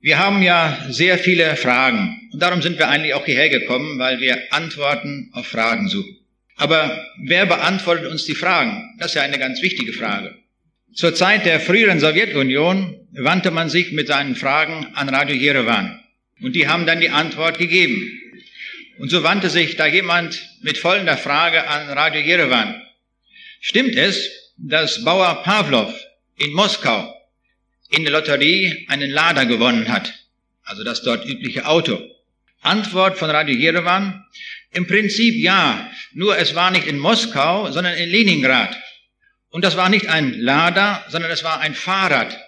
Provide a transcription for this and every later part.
Wir haben ja sehr viele Fragen und darum sind wir eigentlich auch hierher gekommen, weil wir Antworten auf Fragen suchen. Aber wer beantwortet uns die Fragen? Das ist ja eine ganz wichtige Frage. Zur Zeit der früheren Sowjetunion wandte man sich mit seinen Fragen an Radio Jerewan und die haben dann die Antwort gegeben. Und so wandte sich da jemand mit folgender Frage an Radio Jerewan. Stimmt es, dass Bauer Pavlov in Moskau in der Lotterie einen Lader gewonnen hat, also das dort übliche Auto. Antwort von Radio Jerewan, im Prinzip ja, nur es war nicht in Moskau, sondern in Leningrad. Und das war nicht ein Lader, sondern es war ein Fahrrad.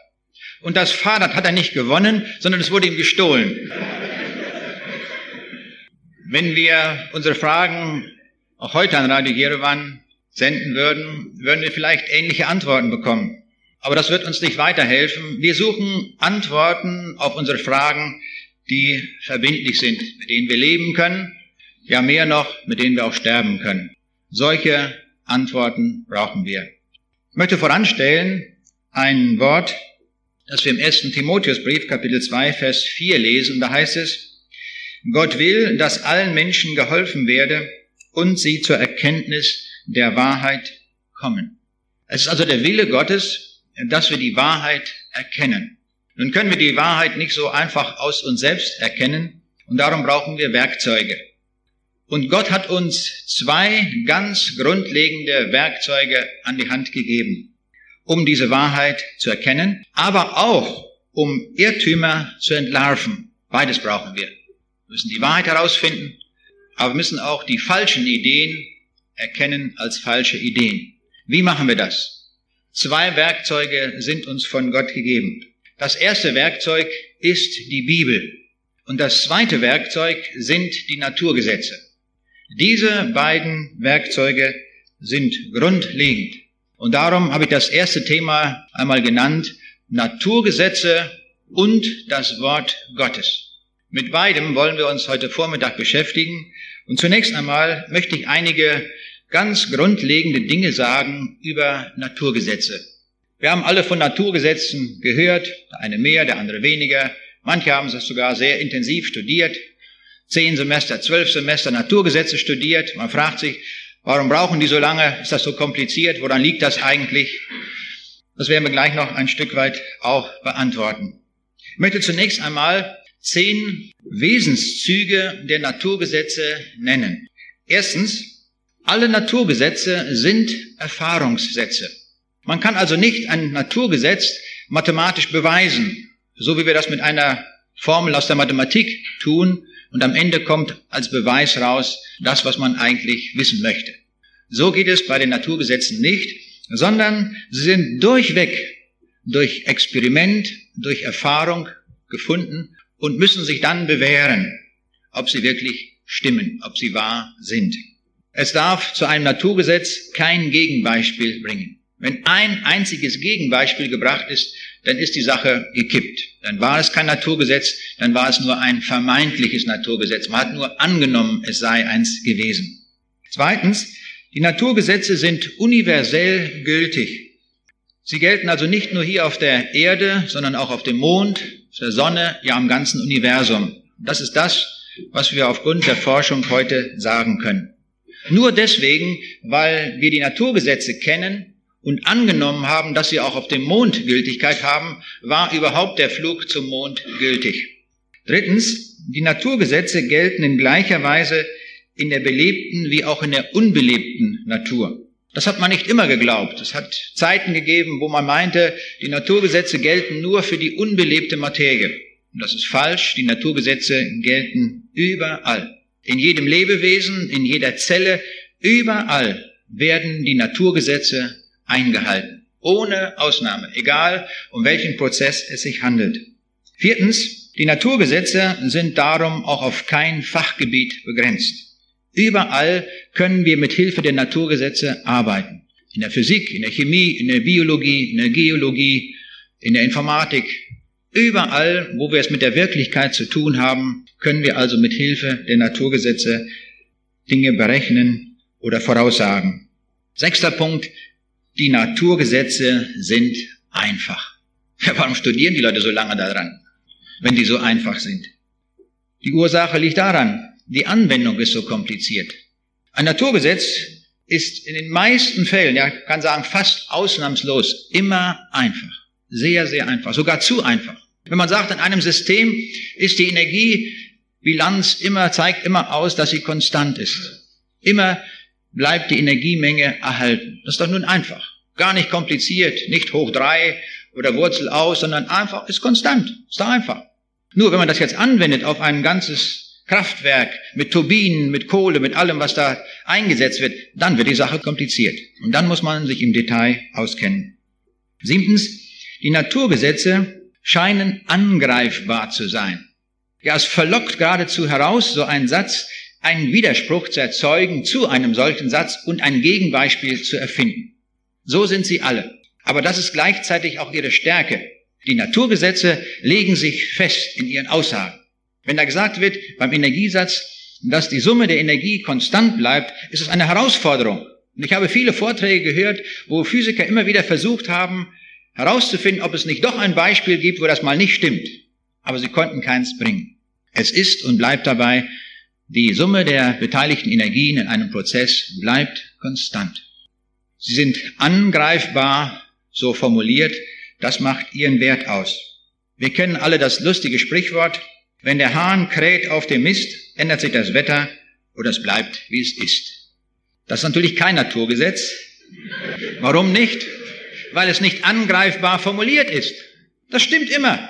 Und das Fahrrad hat er nicht gewonnen, sondern es wurde ihm gestohlen. Wenn wir unsere Fragen auch heute an Radio Jerewan senden würden, würden wir vielleicht ähnliche Antworten bekommen. Aber das wird uns nicht weiterhelfen. Wir suchen Antworten auf unsere Fragen, die verbindlich sind, mit denen wir leben können, ja mehr noch, mit denen wir auch sterben können. Solche Antworten brauchen wir. Ich möchte voranstellen ein Wort, das wir im ersten Timotheusbrief Kapitel 2 Vers 4 lesen. Da heißt es, Gott will, dass allen Menschen geholfen werde und sie zur Erkenntnis der Wahrheit kommen. Es ist also der Wille Gottes, dass wir die Wahrheit erkennen. Nun können wir die Wahrheit nicht so einfach aus uns selbst erkennen und darum brauchen wir Werkzeuge. Und Gott hat uns zwei ganz grundlegende Werkzeuge an die Hand gegeben, um diese Wahrheit zu erkennen, aber auch um Irrtümer zu entlarven. Beides brauchen wir. Wir müssen die Wahrheit herausfinden, aber wir müssen auch die falschen Ideen erkennen als falsche Ideen. Wie machen wir das? Zwei Werkzeuge sind uns von Gott gegeben. Das erste Werkzeug ist die Bibel und das zweite Werkzeug sind die Naturgesetze. Diese beiden Werkzeuge sind grundlegend. Und darum habe ich das erste Thema einmal genannt, Naturgesetze und das Wort Gottes. Mit beidem wollen wir uns heute Vormittag beschäftigen. Und zunächst einmal möchte ich einige ganz grundlegende Dinge sagen über Naturgesetze. Wir haben alle von Naturgesetzen gehört, der eine mehr, der andere weniger. Manche haben es sogar sehr intensiv studiert. Zehn Semester, zwölf Semester Naturgesetze studiert. Man fragt sich, warum brauchen die so lange? Ist das so kompliziert? Woran liegt das eigentlich? Das werden wir gleich noch ein Stück weit auch beantworten. Ich möchte zunächst einmal zehn Wesenszüge der Naturgesetze nennen. Erstens, alle Naturgesetze sind Erfahrungssätze. Man kann also nicht ein Naturgesetz mathematisch beweisen, so wie wir das mit einer Formel aus der Mathematik tun und am Ende kommt als Beweis raus das, was man eigentlich wissen möchte. So geht es bei den Naturgesetzen nicht, sondern sie sind durchweg durch Experiment, durch Erfahrung gefunden und müssen sich dann bewähren, ob sie wirklich stimmen, ob sie wahr sind. Es darf zu einem Naturgesetz kein Gegenbeispiel bringen. Wenn ein einziges Gegenbeispiel gebracht ist, dann ist die Sache gekippt. Dann war es kein Naturgesetz, dann war es nur ein vermeintliches Naturgesetz. Man hat nur angenommen, es sei eins gewesen. Zweitens, die Naturgesetze sind universell gültig. Sie gelten also nicht nur hier auf der Erde, sondern auch auf dem Mond, auf der Sonne, ja im ganzen Universum. Das ist das, was wir aufgrund der Forschung heute sagen können. Nur deswegen, weil wir die Naturgesetze kennen und angenommen haben, dass sie auch auf dem Mond Gültigkeit haben, war überhaupt der Flug zum Mond gültig. Drittens, die Naturgesetze gelten in gleicher Weise in der belebten wie auch in der unbelebten Natur. Das hat man nicht immer geglaubt. Es hat Zeiten gegeben, wo man meinte, die Naturgesetze gelten nur für die unbelebte Materie. Und das ist falsch. Die Naturgesetze gelten überall. In jedem Lebewesen, in jeder Zelle, überall werden die Naturgesetze eingehalten. Ohne Ausnahme, egal um welchen Prozess es sich handelt. Viertens, die Naturgesetze sind darum auch auf kein Fachgebiet begrenzt. Überall können wir mit Hilfe der Naturgesetze arbeiten. In der Physik, in der Chemie, in der Biologie, in der Geologie, in der Informatik, Überall, wo wir es mit der Wirklichkeit zu tun haben, können wir also mit Hilfe der Naturgesetze Dinge berechnen oder voraussagen. Sechster Punkt, die Naturgesetze sind einfach. Warum studieren die Leute so lange daran? wenn die so einfach sind. Die Ursache liegt daran, die Anwendung ist so kompliziert. Ein Naturgesetz ist in den meisten Fällen, ja, kann sagen fast ausnahmslos, immer einfach. Sehr, sehr einfach, sogar zu einfach. Wenn man sagt, in einem System ist die Energiebilanz immer, zeigt immer aus, dass sie konstant ist. Immer bleibt die Energiemenge erhalten. Das ist doch nun einfach. Gar nicht kompliziert, nicht hoch drei oder Wurzel aus, sondern einfach ist konstant. Ist doch einfach. Nur wenn man das jetzt anwendet auf ein ganzes Kraftwerk mit Turbinen, mit Kohle, mit allem, was da eingesetzt wird, dann wird die Sache kompliziert. Und dann muss man sich im Detail auskennen. Siebtens, die Naturgesetze scheinen angreifbar zu sein. Ja, es verlockt geradezu heraus, so ein Satz, einen Widerspruch zu erzeugen zu einem solchen Satz und ein Gegenbeispiel zu erfinden. So sind sie alle. Aber das ist gleichzeitig auch ihre Stärke. Die Naturgesetze legen sich fest in ihren Aussagen. Wenn da gesagt wird beim Energiesatz, dass die Summe der Energie konstant bleibt, ist es eine Herausforderung. Und ich habe viele Vorträge gehört, wo Physiker immer wieder versucht haben, herauszufinden, ob es nicht doch ein Beispiel gibt, wo das mal nicht stimmt. Aber sie konnten keins bringen. Es ist und bleibt dabei, die Summe der beteiligten Energien in einem Prozess bleibt konstant. Sie sind angreifbar, so formuliert, das macht ihren Wert aus. Wir kennen alle das lustige Sprichwort, wenn der Hahn kräht auf dem Mist, ändert sich das Wetter oder es bleibt, wie es ist. Das ist natürlich kein Naturgesetz. Warum nicht? Weil es nicht angreifbar formuliert ist. Das stimmt immer.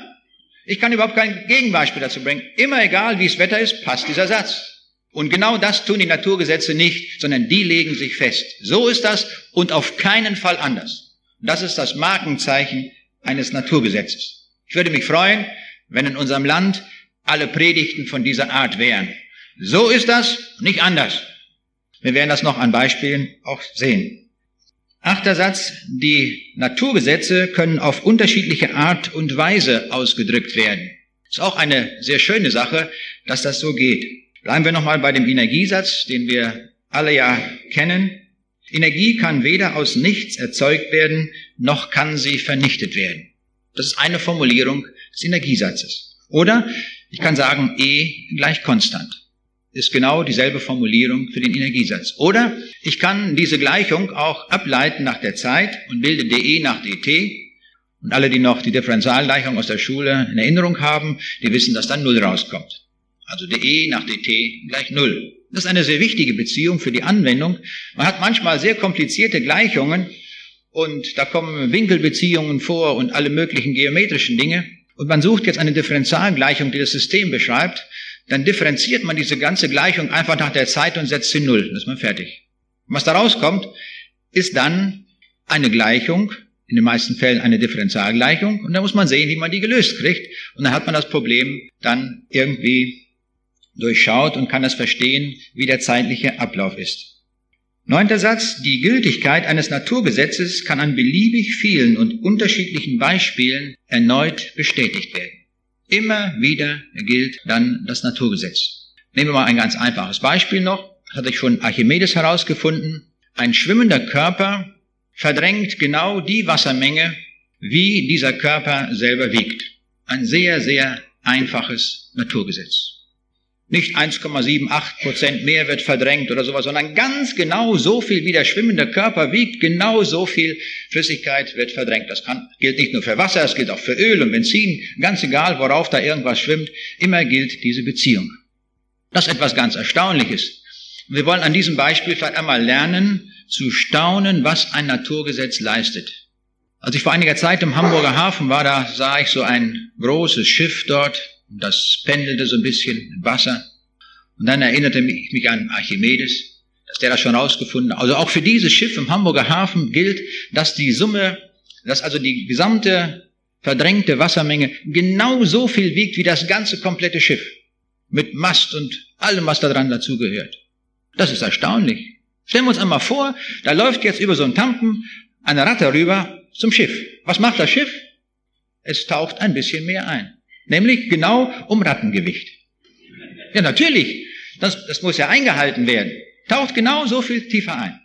Ich kann überhaupt kein Gegenbeispiel dazu bringen. Immer egal, wie es Wetter ist, passt dieser Satz. Und genau das tun die Naturgesetze nicht, sondern die legen sich fest. So ist das und auf keinen Fall anders. Das ist das Markenzeichen eines Naturgesetzes. Ich würde mich freuen, wenn in unserem Land alle Predigten von dieser Art wären. So ist das, nicht anders. Wir werden das noch an Beispielen auch sehen. Achter Satz. Die Naturgesetze können auf unterschiedliche Art und Weise ausgedrückt werden. Ist auch eine sehr schöne Sache, dass das so geht. Bleiben wir nochmal bei dem Energiesatz, den wir alle ja kennen. Energie kann weder aus nichts erzeugt werden, noch kann sie vernichtet werden. Das ist eine Formulierung des Energiesatzes. Oder ich kann sagen, E gleich konstant. Ist genau dieselbe Formulierung für den Energiesatz. Oder ich kann diese Gleichung auch ableiten nach der Zeit und bilde dE nach dt. Und alle, die noch die Differentialgleichung aus der Schule in Erinnerung haben, die wissen, dass dann Null rauskommt. Also dE nach dt gleich Null. Das ist eine sehr wichtige Beziehung für die Anwendung. Man hat manchmal sehr komplizierte Gleichungen und da kommen Winkelbeziehungen vor und alle möglichen geometrischen Dinge. Und man sucht jetzt eine Differentialgleichung, die das System beschreibt. Dann differenziert man diese ganze Gleichung einfach nach der Zeit und setzt sie null. Dann ist man fertig. Und was da rauskommt, ist dann eine Gleichung, in den meisten Fällen eine Differentialgleichung. Und da muss man sehen, wie man die gelöst kriegt. Und dann hat man das Problem dann irgendwie durchschaut und kann das verstehen, wie der zeitliche Ablauf ist. Neunter Satz. Die Gültigkeit eines Naturgesetzes kann an beliebig vielen und unterschiedlichen Beispielen erneut bestätigt werden. Immer wieder gilt dann das Naturgesetz. Nehmen wir mal ein ganz einfaches Beispiel noch. Das hatte ich schon Archimedes herausgefunden. Ein schwimmender Körper verdrängt genau die Wassermenge, wie dieser Körper selber wiegt. Ein sehr, sehr einfaches Naturgesetz. Nicht 1,78 Prozent mehr wird verdrängt oder sowas, sondern ganz genau so viel, wie der schwimmende Körper wiegt, genau so viel Flüssigkeit wird verdrängt. Das kann, gilt nicht nur für Wasser, es gilt auch für Öl und Benzin. Ganz egal, worauf da irgendwas schwimmt, immer gilt diese Beziehung. Das ist etwas ganz Erstaunliches. Wir wollen an diesem Beispiel vielleicht einmal lernen, zu staunen, was ein Naturgesetz leistet. Als ich vor einiger Zeit im Hamburger Hafen war, da sah ich so ein großes Schiff dort, das pendelte so ein bisschen im Wasser. Und dann erinnerte ich mich an Archimedes, dass der das schon rausgefunden hat. Also auch für dieses Schiff im Hamburger Hafen gilt, dass die Summe, dass also die gesamte verdrängte Wassermenge genau so viel wiegt wie das ganze komplette Schiff. Mit Mast und allem, was daran dazugehört. Das ist erstaunlich. Stellen wir uns einmal vor, da läuft jetzt über so einen Tampen eine Ratte rüber zum Schiff. Was macht das Schiff? Es taucht ein bisschen mehr ein. Nämlich genau um Rattengewicht. Ja, natürlich. Das, das muss ja eingehalten werden. Taucht genau so viel tiefer ein.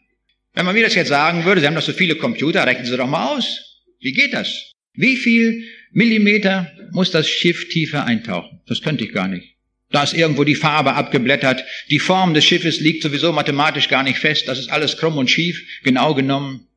Wenn man mir das jetzt sagen würde, Sie haben doch so viele Computer, rechnen Sie doch mal aus. Wie geht das? Wie viel Millimeter muss das Schiff tiefer eintauchen. Das könnte ich gar nicht. Da ist irgendwo die Farbe abgeblättert. Die Form des Schiffes liegt sowieso mathematisch gar nicht fest. Das ist alles krumm und schief, genau genommen.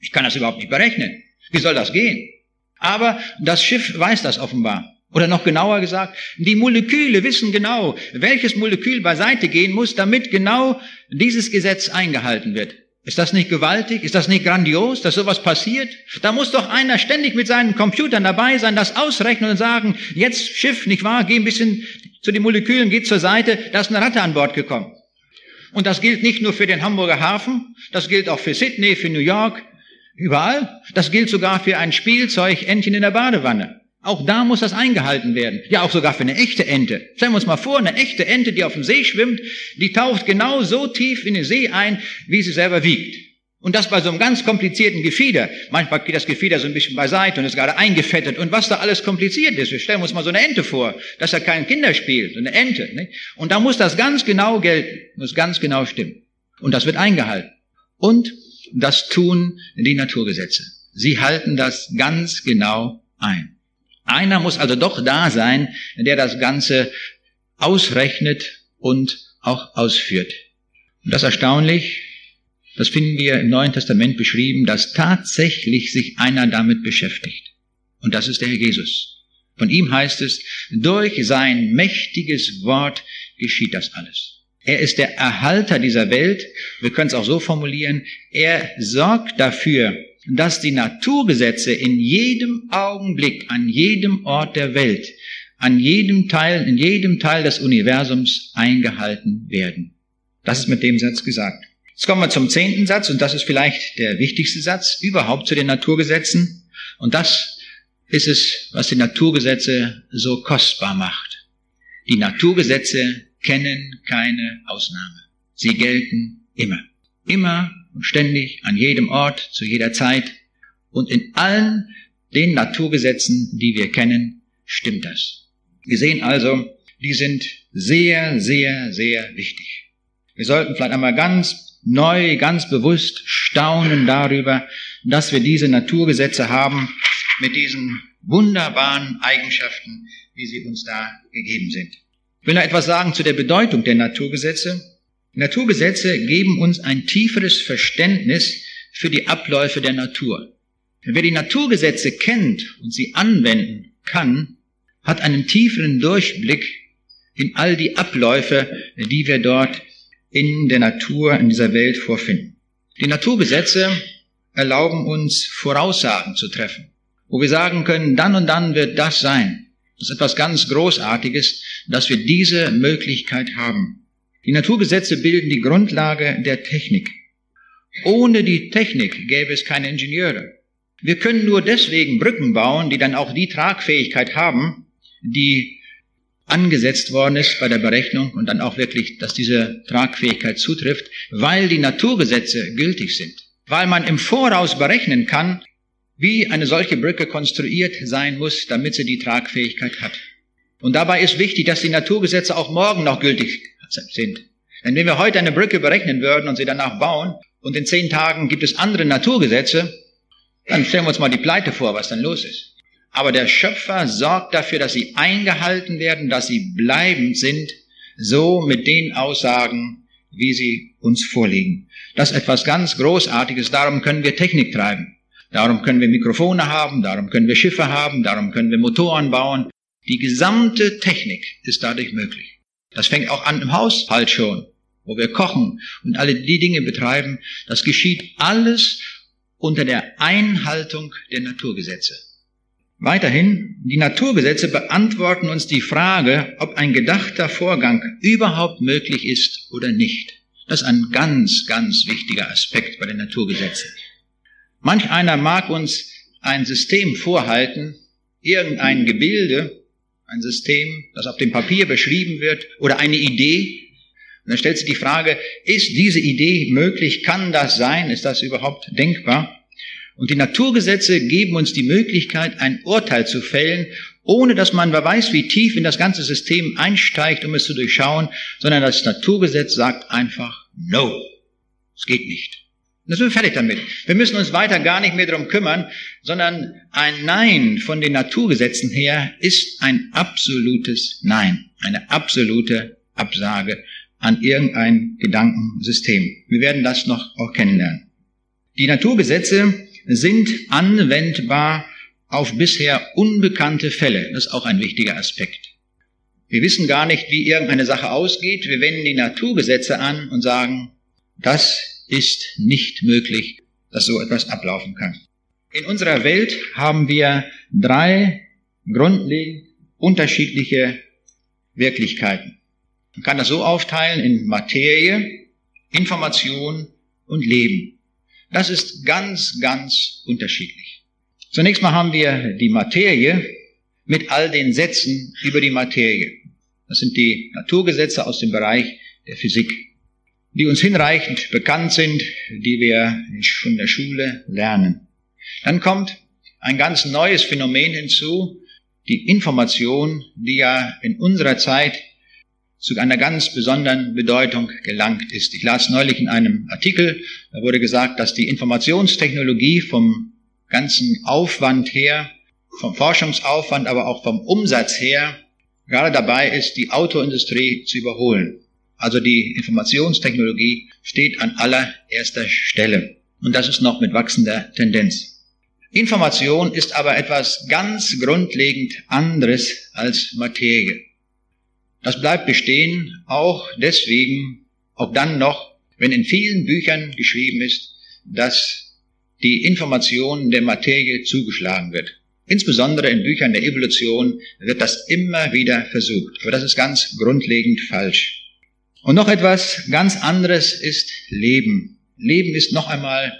Ich kann das überhaupt nicht berechnen. Wie soll das gehen? Aber das Schiff weiß das offenbar. Oder noch genauer gesagt, die Moleküle wissen genau, welches Molekül beiseite gehen muss, damit genau dieses Gesetz eingehalten wird. Ist das nicht gewaltig? Ist das nicht grandios, dass sowas passiert? Da muss doch einer ständig mit seinen Computern dabei sein, das ausrechnen und sagen, jetzt Schiff, nicht wahr? Geh ein bisschen zu den Molekülen, geht zur Seite, da ist eine Ratte an Bord gekommen. Und das gilt nicht nur für den Hamburger Hafen, das gilt auch für Sydney, für New York, überall. Das gilt sogar für ein Spielzeugentchen in der Badewanne. Auch da muss das eingehalten werden. Ja, auch sogar für eine echte Ente. Stellen wir uns mal vor, eine echte Ente, die auf dem See schwimmt, die taucht genau so tief in den See ein, wie sie selber wiegt. Und das bei so einem ganz komplizierten Gefieder. Manchmal geht das Gefieder so ein bisschen beiseite und ist gerade eingefettet. Und was da alles kompliziert ist. Wir stellen uns mal so eine Ente vor. Das ist ja kein Kinderspiel, so eine Ente. Nicht? Und da muss das ganz genau gelten, muss ganz genau stimmen. Und das wird eingehalten. Und das tun die Naturgesetze. Sie halten das ganz genau ein. Einer muss also doch da sein, der das Ganze ausrechnet und auch ausführt. Und das erstaunlich, das finden wir im Neuen Testament beschrieben, dass tatsächlich sich einer damit beschäftigt. Und das ist der Herr Jesus. Von ihm heißt es, durch sein mächtiges Wort geschieht das alles. Er ist der Erhalter dieser Welt. Wir können es auch so formulieren. Er sorgt dafür, dass die Naturgesetze in jedem Augenblick, an jedem Ort der Welt, an jedem Teil, in jedem Teil des Universums eingehalten werden. Das ist mit dem Satz gesagt. Jetzt kommen wir zum zehnten Satz und das ist vielleicht der wichtigste Satz überhaupt zu den Naturgesetzen. Und das ist es, was die Naturgesetze so kostbar macht. Die Naturgesetze kennen keine Ausnahme. Sie gelten immer. Immer und ständig, an jedem Ort, zu jeder Zeit und in allen den Naturgesetzen, die wir kennen, stimmt das. Wir sehen also, die sind sehr, sehr, sehr wichtig. Wir sollten vielleicht einmal ganz neu, ganz bewusst staunen darüber, dass wir diese Naturgesetze haben mit diesen wunderbaren Eigenschaften, wie sie uns da gegeben sind. Ich will noch etwas sagen zu der Bedeutung der Naturgesetze. Naturgesetze geben uns ein tieferes Verständnis für die Abläufe der Natur. Wer die Naturgesetze kennt und sie anwenden kann, hat einen tieferen Durchblick in all die Abläufe, die wir dort in der Natur, in dieser Welt vorfinden. Die Naturgesetze erlauben uns Voraussagen zu treffen, wo wir sagen können, dann und dann wird das sein. Das ist etwas ganz Großartiges, dass wir diese Möglichkeit haben. Die Naturgesetze bilden die Grundlage der Technik. Ohne die Technik gäbe es keine Ingenieure. Wir können nur deswegen Brücken bauen, die dann auch die Tragfähigkeit haben, die angesetzt worden ist bei der Berechnung und dann auch wirklich, dass diese Tragfähigkeit zutrifft, weil die Naturgesetze gültig sind. Weil man im Voraus berechnen kann, wie eine solche Brücke konstruiert sein muss, damit sie die Tragfähigkeit hat. Und dabei ist wichtig, dass die Naturgesetze auch morgen noch gültig sind. Denn wenn wir heute eine Brücke berechnen würden und sie danach bauen und in zehn Tagen gibt es andere Naturgesetze, dann stellen wir uns mal die Pleite vor, was dann los ist. Aber der Schöpfer sorgt dafür, dass sie eingehalten werden, dass sie bleibend sind, so mit den Aussagen, wie sie uns vorliegen. Das ist etwas ganz Großartiges, darum können wir Technik treiben. Darum können wir Mikrofone haben, darum können wir Schiffe haben, darum können wir Motoren bauen. Die gesamte Technik ist dadurch möglich. Das fängt auch an im Haushalt schon, wo wir kochen und alle die Dinge betreiben. Das geschieht alles unter der Einhaltung der Naturgesetze. Weiterhin, die Naturgesetze beantworten uns die Frage, ob ein gedachter Vorgang überhaupt möglich ist oder nicht. Das ist ein ganz, ganz wichtiger Aspekt bei den Naturgesetzen. Manch einer mag uns ein System vorhalten, irgendein Gebilde, ein System, das auf dem Papier beschrieben wird oder eine Idee. Und dann stellt sich die Frage, ist diese Idee möglich? Kann das sein? Ist das überhaupt denkbar? Und die Naturgesetze geben uns die Möglichkeit, ein Urteil zu fällen, ohne dass man wer weiß, wie tief in das ganze System einsteigt, um es zu durchschauen, sondern das Naturgesetz sagt einfach, no, es geht nicht. Da sind wir fertig damit. Wir müssen uns weiter gar nicht mehr darum kümmern, sondern ein Nein von den Naturgesetzen her ist ein absolutes Nein, eine absolute Absage an irgendein Gedankensystem. Wir werden das noch auch kennenlernen. Die Naturgesetze sind anwendbar auf bisher unbekannte Fälle. Das ist auch ein wichtiger Aspekt. Wir wissen gar nicht, wie irgendeine Sache ausgeht. Wir wenden die Naturgesetze an und sagen, das ist nicht möglich, dass so etwas ablaufen kann. In unserer Welt haben wir drei grundlegend unterschiedliche Wirklichkeiten. Man kann das so aufteilen in Materie, Information und Leben. Das ist ganz, ganz unterschiedlich. Zunächst mal haben wir die Materie mit all den Sätzen über die Materie. Das sind die Naturgesetze aus dem Bereich der Physik, die uns hinreichend bekannt sind, die wir in der Schule lernen. Dann kommt ein ganz neues Phänomen hinzu, die Information, die ja in unserer Zeit zu einer ganz besonderen Bedeutung gelangt ist. Ich las neulich in einem Artikel, da wurde gesagt, dass die Informationstechnologie vom ganzen Aufwand her, vom Forschungsaufwand, aber auch vom Umsatz her, gerade dabei ist, die Autoindustrie zu überholen. Also die Informationstechnologie steht an allererster Stelle. Und das ist noch mit wachsender Tendenz. Information ist aber etwas ganz grundlegend anderes als Materie. Das bleibt bestehen, auch deswegen, auch dann noch, wenn in vielen Büchern geschrieben ist, dass die Information der Materie zugeschlagen wird. Insbesondere in Büchern der Evolution wird das immer wieder versucht. Aber das ist ganz grundlegend falsch. Und noch etwas ganz anderes ist Leben. Leben ist noch einmal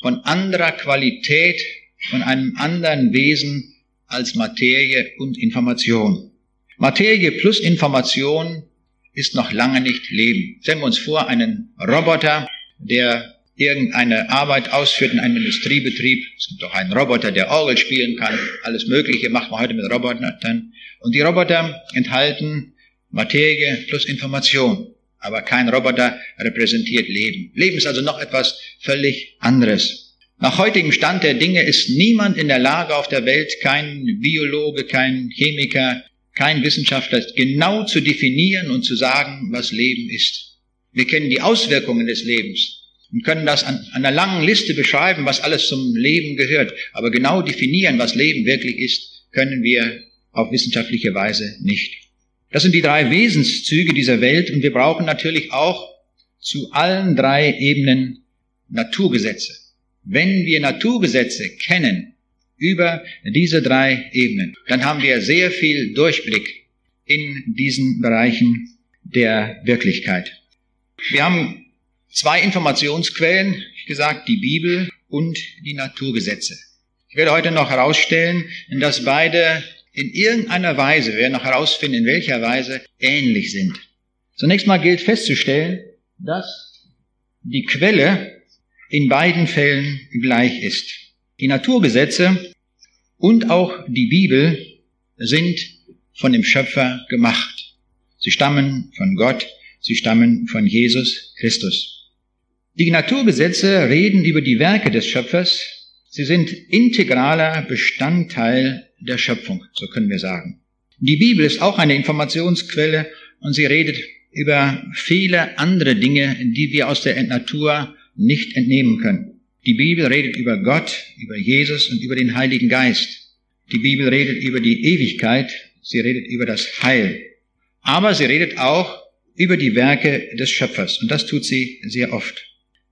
von anderer Qualität, von einem anderen Wesen als Materie und Information. Materie plus Information ist noch lange nicht Leben. Stellen wir uns vor, einen Roboter, der irgendeine Arbeit ausführt in einem Industriebetrieb. Es gibt auch einen Roboter, der Orgel spielen kann. Alles Mögliche macht man heute mit Robotern. Und die Roboter enthalten Materie plus Information. Aber kein Roboter repräsentiert Leben. Leben ist also noch etwas völlig anderes. Nach heutigem Stand der Dinge ist niemand in der Lage auf der Welt, kein Biologe, kein Chemiker, kein Wissenschaftler, genau zu definieren und zu sagen, was Leben ist. Wir kennen die Auswirkungen des Lebens und können das an, einer langen Liste beschreiben, was alles zum Leben gehört. Aber genau definieren, was Leben wirklich ist, können wir auf wissenschaftliche Weise nicht. Das sind die drei Wesenszüge dieser Welt und wir brauchen natürlich auch zu allen drei Ebenen Naturgesetze. Wenn wir Naturgesetze kennen über diese drei Ebenen, dann haben wir sehr viel Durchblick in diesen Bereichen der Wirklichkeit. Wir haben zwei Informationsquellen, wie gesagt, die Bibel und die Naturgesetze. Ich werde heute noch herausstellen, dass beide in irgendeiner Weise, wir werden noch herausfinden, in welcher Weise ähnlich sind. Zunächst mal gilt festzustellen, dass die Quelle in beiden Fällen gleich ist. Die Naturgesetze und auch die Bibel sind von dem Schöpfer gemacht. Sie stammen von Gott, sie stammen von Jesus Christus. Die Naturgesetze reden über die Werke des Schöpfers. Sie sind integraler Bestandteil der Schöpfung, so können wir sagen. Die Bibel ist auch eine Informationsquelle und sie redet über viele andere Dinge, die wir aus der Natur nicht entnehmen können. Die Bibel redet über Gott, über Jesus und über den Heiligen Geist. Die Bibel redet über die Ewigkeit, sie redet über das Heil. Aber sie redet auch über die Werke des Schöpfers und das tut sie sehr oft.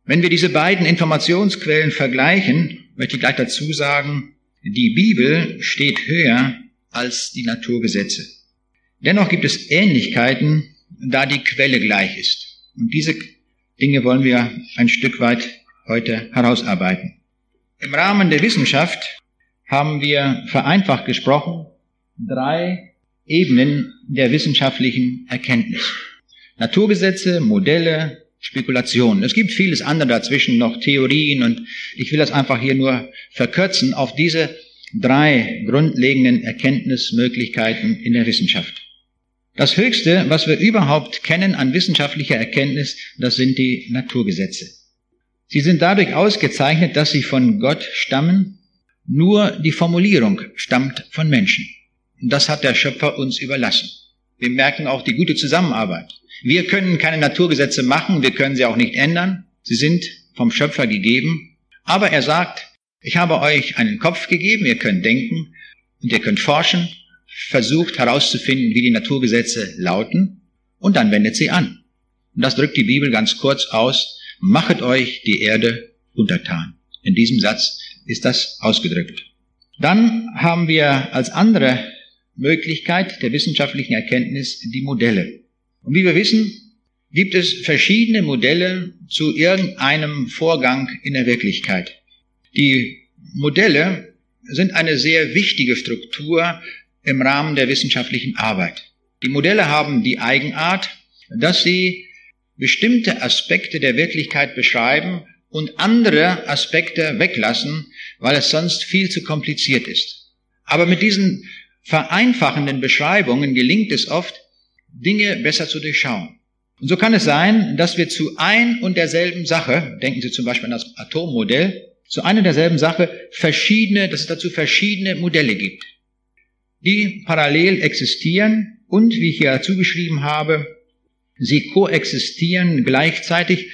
Wenn wir diese beiden Informationsquellen vergleichen, möchte ich gleich dazu sagen, die Bibel steht höher als die Naturgesetze. Dennoch gibt es Ähnlichkeiten, da die Quelle gleich ist. Und diese Dinge wollen wir ein Stück weit heute herausarbeiten. Im Rahmen der Wissenschaft haben wir vereinfacht gesprochen drei Ebenen der wissenschaftlichen Erkenntnis. Naturgesetze, Modelle, Spekulationen. Es gibt vieles andere dazwischen, noch Theorien und ich will das einfach hier nur verkürzen auf diese drei grundlegenden Erkenntnismöglichkeiten in der Wissenschaft. Das Höchste, was wir überhaupt kennen an wissenschaftlicher Erkenntnis, das sind die Naturgesetze. Sie sind dadurch ausgezeichnet, dass sie von Gott stammen, nur die Formulierung stammt von Menschen. Und das hat der Schöpfer uns überlassen. Wir merken auch die gute Zusammenarbeit. Wir können keine Naturgesetze machen, wir können sie auch nicht ändern. Sie sind vom Schöpfer gegeben. Aber er sagt, ich habe euch einen Kopf gegeben, ihr könnt denken und ihr könnt forschen, versucht herauszufinden, wie die Naturgesetze lauten und dann wendet sie an. Und das drückt die Bibel ganz kurz aus, machet euch die Erde untertan. In diesem Satz ist das ausgedrückt. Dann haben wir als andere Möglichkeit der wissenschaftlichen Erkenntnis die Modelle. Und wie wir wissen, gibt es verschiedene Modelle zu irgendeinem Vorgang in der Wirklichkeit. Die Modelle sind eine sehr wichtige Struktur im Rahmen der wissenschaftlichen Arbeit. Die Modelle haben die Eigenart, dass sie bestimmte Aspekte der Wirklichkeit beschreiben und andere Aspekte weglassen, weil es sonst viel zu kompliziert ist. Aber mit diesen vereinfachenden Beschreibungen gelingt es oft, Dinge besser zu durchschauen. Und so kann es sein, dass wir zu ein und derselben Sache, denken Sie zum Beispiel an das Atommodell, zu einer derselben Sache verschiedene, dass es dazu verschiedene Modelle gibt, die parallel existieren und, wie ich hier zugeschrieben habe, sie koexistieren gleichzeitig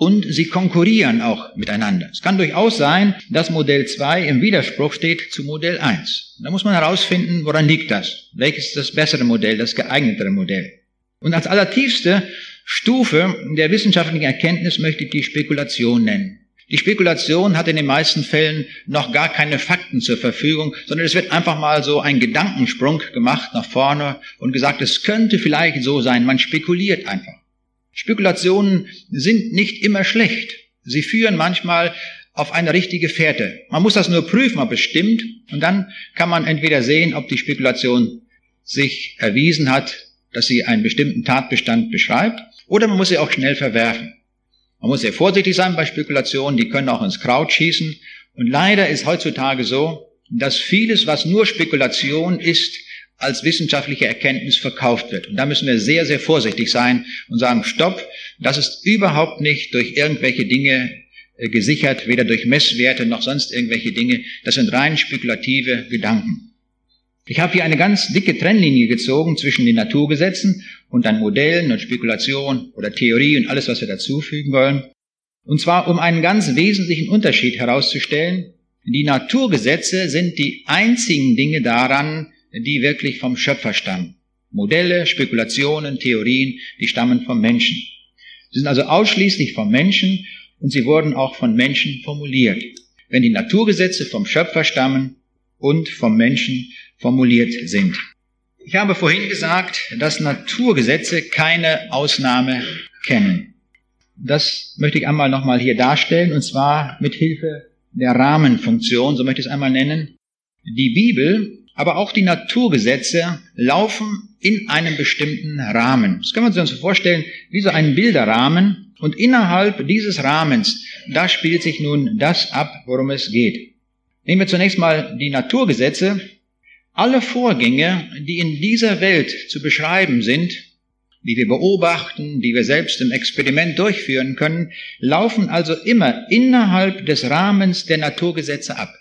und sie konkurrieren auch miteinander. Es kann durchaus sein, dass Modell 2 im Widerspruch steht zu Modell 1. Da muss man herausfinden, woran liegt das? Welches ist das bessere Modell, das geeignetere Modell? Und als allertiefste Stufe der wissenschaftlichen Erkenntnis möchte ich die Spekulation nennen. Die Spekulation hat in den meisten Fällen noch gar keine Fakten zur Verfügung, sondern es wird einfach mal so ein Gedankensprung gemacht nach vorne und gesagt, es könnte vielleicht so sein. Man spekuliert einfach. Spekulationen sind nicht immer schlecht. Sie führen manchmal auf eine richtige Fährte. Man muss das nur prüfen, ob es stimmt, und dann kann man entweder sehen, ob die Spekulation sich erwiesen hat, dass sie einen bestimmten Tatbestand beschreibt, oder man muss sie auch schnell verwerfen. Man muss sehr vorsichtig sein bei Spekulationen, die können auch ins Kraut schießen. Und leider ist heutzutage so, dass vieles, was nur Spekulation ist, als wissenschaftliche Erkenntnis verkauft wird. Und da müssen wir sehr, sehr vorsichtig sein und sagen, stopp, das ist überhaupt nicht durch irgendwelche Dinge äh, gesichert, weder durch Messwerte noch sonst irgendwelche Dinge. Das sind rein spekulative Gedanken. Ich habe hier eine ganz dicke Trennlinie gezogen zwischen den Naturgesetzen und dann Modellen und Spekulation oder Theorie und alles, was wir dazufügen wollen. Und zwar, um einen ganz wesentlichen Unterschied herauszustellen. Die Naturgesetze sind die einzigen Dinge daran, die wirklich vom Schöpfer stammen. Modelle, Spekulationen, Theorien, die stammen vom Menschen. Sie sind also ausschließlich vom Menschen und sie wurden auch von Menschen formuliert. Wenn die Naturgesetze vom Schöpfer stammen und vom Menschen formuliert sind. Ich habe vorhin gesagt, dass Naturgesetze keine Ausnahme kennen. Das möchte ich einmal nochmal hier darstellen, und zwar mit Hilfe der Rahmenfunktion, so möchte ich es einmal nennen. Die Bibel aber auch die Naturgesetze laufen in einem bestimmten Rahmen. Das können wir uns vorstellen wie so ein Bilderrahmen und innerhalb dieses Rahmens, da spielt sich nun das ab, worum es geht. Nehmen wir zunächst mal die Naturgesetze. Alle Vorgänge, die in dieser Welt zu beschreiben sind, die wir beobachten, die wir selbst im Experiment durchführen können, laufen also immer innerhalb des Rahmens der Naturgesetze ab.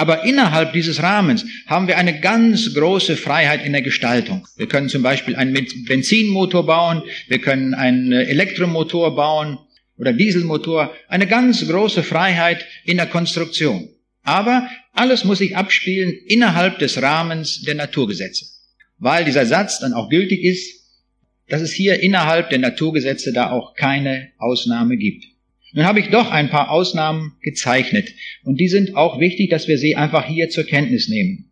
Aber innerhalb dieses Rahmens haben wir eine ganz große Freiheit in der Gestaltung. Wir können zum Beispiel einen Benzinmotor bauen, wir können einen Elektromotor bauen oder Dieselmotor. Eine ganz große Freiheit in der Konstruktion. Aber alles muss sich abspielen innerhalb des Rahmens der Naturgesetze. Weil dieser Satz dann auch gültig ist, dass es hier innerhalb der Naturgesetze da auch keine Ausnahme gibt. Nun habe ich doch ein paar Ausnahmen gezeichnet und die sind auch wichtig, dass wir sie einfach hier zur Kenntnis nehmen.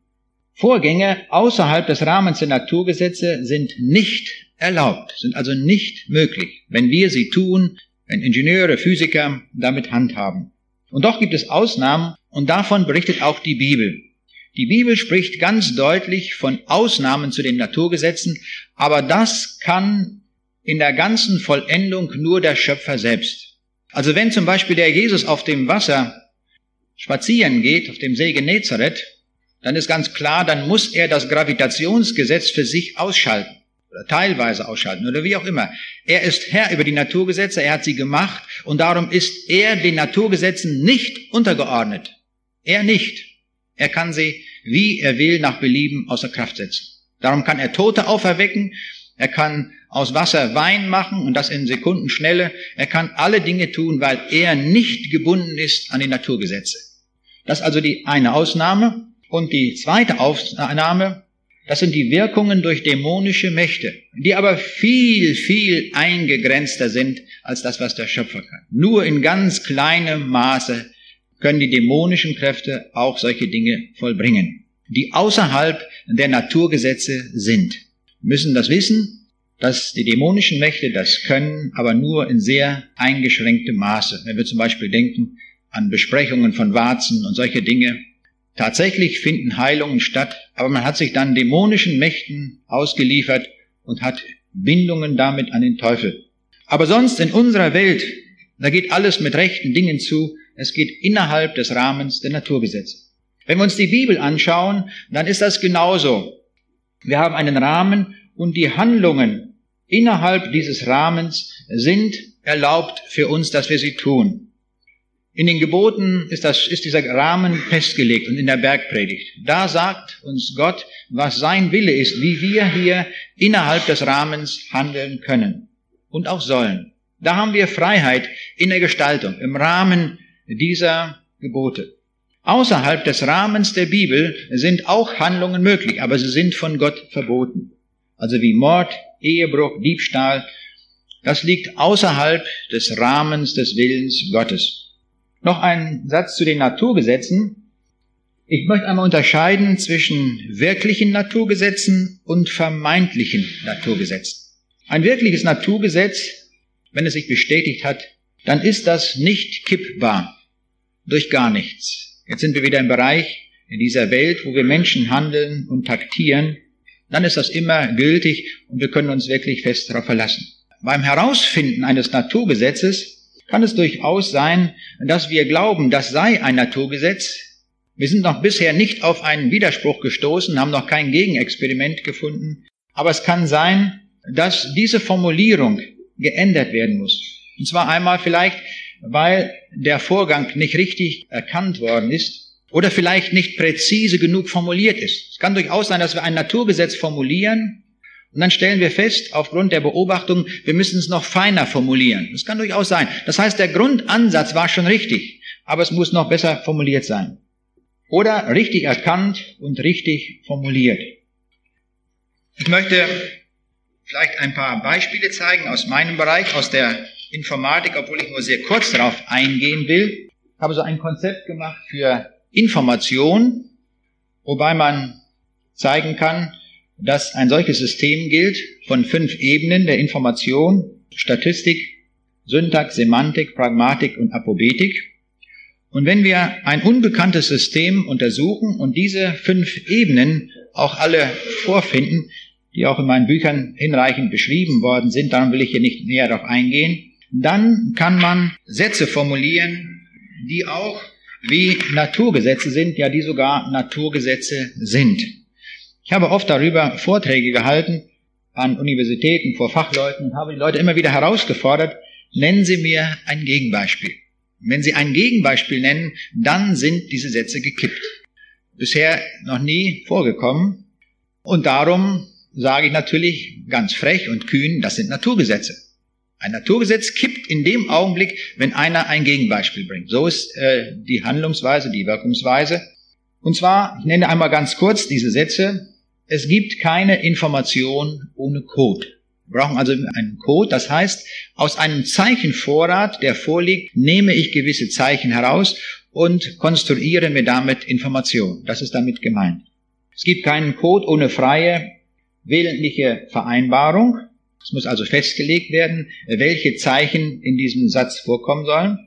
Vorgänge außerhalb des Rahmens der Naturgesetze sind nicht erlaubt, sind also nicht möglich, wenn wir sie tun, wenn Ingenieure, Physiker damit handhaben. Und doch gibt es Ausnahmen und davon berichtet auch die Bibel. Die Bibel spricht ganz deutlich von Ausnahmen zu den Naturgesetzen, aber das kann in der ganzen Vollendung nur der Schöpfer selbst. Also wenn zum Beispiel der Jesus auf dem Wasser spazieren geht, auf dem See Genezareth, dann ist ganz klar, dann muss er das Gravitationsgesetz für sich ausschalten. oder teilweise ausschalten oder wie auch immer. Er ist Herr über die Naturgesetze, er hat sie gemacht und darum ist er den Naturgesetzen nicht untergeordnet. Er nicht. Er kann sie, wie er will, nach Belieben außer Kraft setzen. Darum kann er Tote auferwecken, er kann aus Wasser Wein machen und das in Sekundenschnelle. Er kann alle Dinge tun, weil er nicht gebunden ist an die Naturgesetze. Das ist also die eine Ausnahme. Und die zweite Ausnahme, das sind die Wirkungen durch dämonische Mächte, die aber viel, viel eingegrenzter sind als das, was der Schöpfer kann. Nur in ganz kleinem Maße können die dämonischen Kräfte auch solche Dinge vollbringen, die außerhalb der Naturgesetze sind. Müssen das wissen, dass die dämonischen Mächte das können, aber nur in sehr eingeschränktem Maße. Wenn wir zum Beispiel denken an Besprechungen von Warzen und solche Dinge, Tatsächlich finden Heilungen statt, aber man hat sich dann dämonischen Mächten ausgeliefert und hat Bindungen damit an den Teufel. Aber sonst in unserer Welt, da geht alles mit rechten Dingen zu. Es geht innerhalb des Rahmens der Naturgesetze. Wenn wir uns die Bibel anschauen, dann ist das genauso. Wir haben einen Rahmen und die Handlungen innerhalb dieses Rahmens sind erlaubt für uns, dass wir sie tun. In den Geboten ist, das, ist dieser Rahmen festgelegt und in der Bergpredigt. Da sagt uns Gott, was sein Wille ist, wie wir hier innerhalb des Rahmens handeln können und auch sollen. Da haben wir Freiheit in der Gestaltung, im Rahmen dieser Gebote. Außerhalb des Rahmens der Bibel sind auch Handlungen möglich, aber sie sind von Gott verboten. Also wie Mord, Ehebruch, Diebstahl, das liegt außerhalb des Rahmens des Willens Gottes. Noch ein Satz zu den Naturgesetzen. Ich möchte einmal unterscheiden zwischen wirklichen Naturgesetzen und vermeintlichen Naturgesetzen. Ein wirkliches Naturgesetz, wenn es sich bestätigt hat, dann ist das nicht kippbar durch gar nichts. Jetzt sind wir wieder im Bereich in dieser Welt, wo wir Menschen handeln und taktieren. Dann ist das immer gültig und wir können uns wirklich fest darauf verlassen. Beim Herausfinden eines Naturgesetzes kann es durchaus sein, dass wir glauben, das sei ein Naturgesetz. Wir sind noch bisher nicht auf einen Widerspruch gestoßen, haben noch kein Gegenexperiment gefunden. Aber es kann sein, dass diese Formulierung geändert werden muss. Und zwar einmal vielleicht, weil der Vorgang nicht richtig erkannt worden ist oder vielleicht nicht präzise genug formuliert ist. Es kann durchaus sein, dass wir ein Naturgesetz formulieren und dann stellen wir fest, aufgrund der Beobachtung, wir müssen es noch feiner formulieren. Das kann durchaus sein. Das heißt, der Grundansatz war schon richtig, aber es muss noch besser formuliert sein. Oder richtig erkannt und richtig formuliert. Ich möchte vielleicht ein paar Beispiele zeigen aus meinem Bereich, aus der Informatik, obwohl ich nur sehr kurz darauf eingehen will. Habe so ein Konzept gemacht für Information, wobei man zeigen kann, dass ein solches System gilt von fünf Ebenen der Information, Statistik, Syntax, Semantik, Pragmatik und Apobetik. Und wenn wir ein unbekanntes System untersuchen und diese fünf Ebenen auch alle vorfinden, die auch in meinen Büchern hinreichend beschrieben worden sind, darum will ich hier nicht näher darauf eingehen, dann kann man Sätze formulieren, die auch wie Naturgesetze sind, ja die sogar Naturgesetze sind. Ich habe oft darüber Vorträge gehalten an Universitäten vor Fachleuten und habe die Leute immer wieder herausgefordert, nennen Sie mir ein Gegenbeispiel. wenn Sie ein Gegenbeispiel nennen, dann sind diese Sätze gekippt. Bisher noch nie vorgekommen. Und darum sage ich natürlich ganz frech und kühn, das sind Naturgesetze. Ein Naturgesetz kippt in dem Augenblick, wenn einer ein Gegenbeispiel bringt. So ist äh, die Handlungsweise, die Wirkungsweise. Und zwar, ich nenne einmal ganz kurz diese Sätze. Es gibt keine Information ohne Code. Wir brauchen also einen Code. Das heißt, aus einem Zeichenvorrat, der vorliegt, nehme ich gewisse Zeichen heraus und konstruiere mir damit Information. Das ist damit gemeint. Es gibt keinen Code ohne freie willentliche Vereinbarung. Es muss also festgelegt werden, welche Zeichen in diesem Satz vorkommen sollen.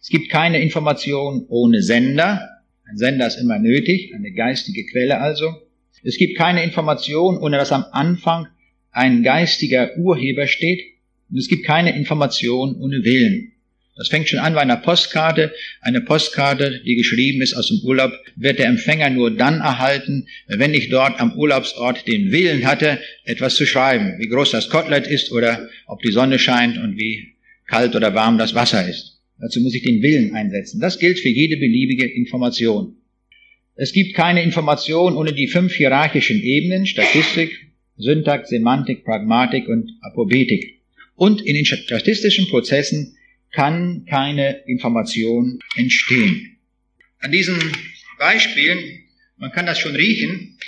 Es gibt keine Information ohne Sender. Ein Sender ist immer nötig, eine geistige Quelle also. Es gibt keine Information, ohne dass am Anfang ein geistiger Urheber steht. Und es gibt keine Information ohne Willen. Das fängt schon an bei einer Postkarte. Eine Postkarte, die geschrieben ist aus dem Urlaub, wird der Empfänger nur dann erhalten, wenn ich dort am Urlaubsort den Willen hatte, etwas zu schreiben. Wie groß das Kotelett ist oder ob die Sonne scheint und wie kalt oder warm das Wasser ist. Dazu muss ich den Willen einsetzen. Das gilt für jede beliebige Information. Es gibt keine Information ohne die fünf hierarchischen Ebenen, Statistik, Syntax, Semantik, Pragmatik und Apobetik. Und in den statistischen Prozessen kann keine Information entstehen. An diesen Beispielen, man kann das schon riechen,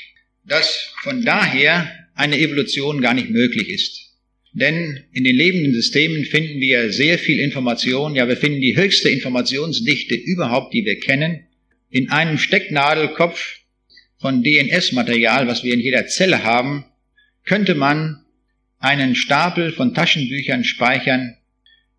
dass von daher eine Evolution gar nicht möglich ist. Denn in den lebenden Systemen finden wir sehr viel Information, ja wir finden die höchste Informationsdichte überhaupt, die wir kennen, in einem Stecknadelkopf von DNS-Material, was wir in jeder Zelle haben, könnte man einen Stapel von Taschenbüchern speichern,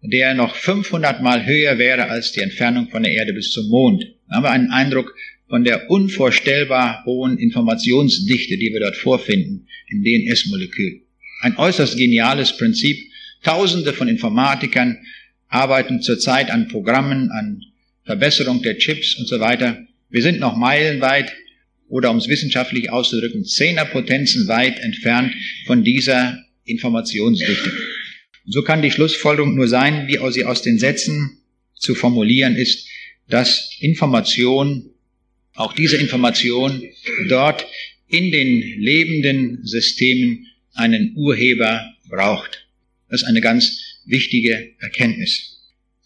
der noch 500 Mal höher wäre als die Entfernung von der Erde bis zum Mond. Da haben wir einen Eindruck von der unvorstellbar hohen Informationsdichte, die wir dort vorfinden im DNS-Molekül. Ein äußerst geniales Prinzip. Tausende von Informatikern arbeiten zurzeit an Programmen, an Verbesserung der Chips und so weiter. Wir sind noch meilenweit oder um es wissenschaftlich auszudrücken, Zehnerpotenzen weit entfernt von dieser Informationsdichte. So kann die Schlussfolgerung nur sein, wie sie aus den Sätzen zu formulieren ist, dass Information, auch diese Information dort in den lebenden Systemen einen Urheber braucht. Das ist eine ganz wichtige Erkenntnis.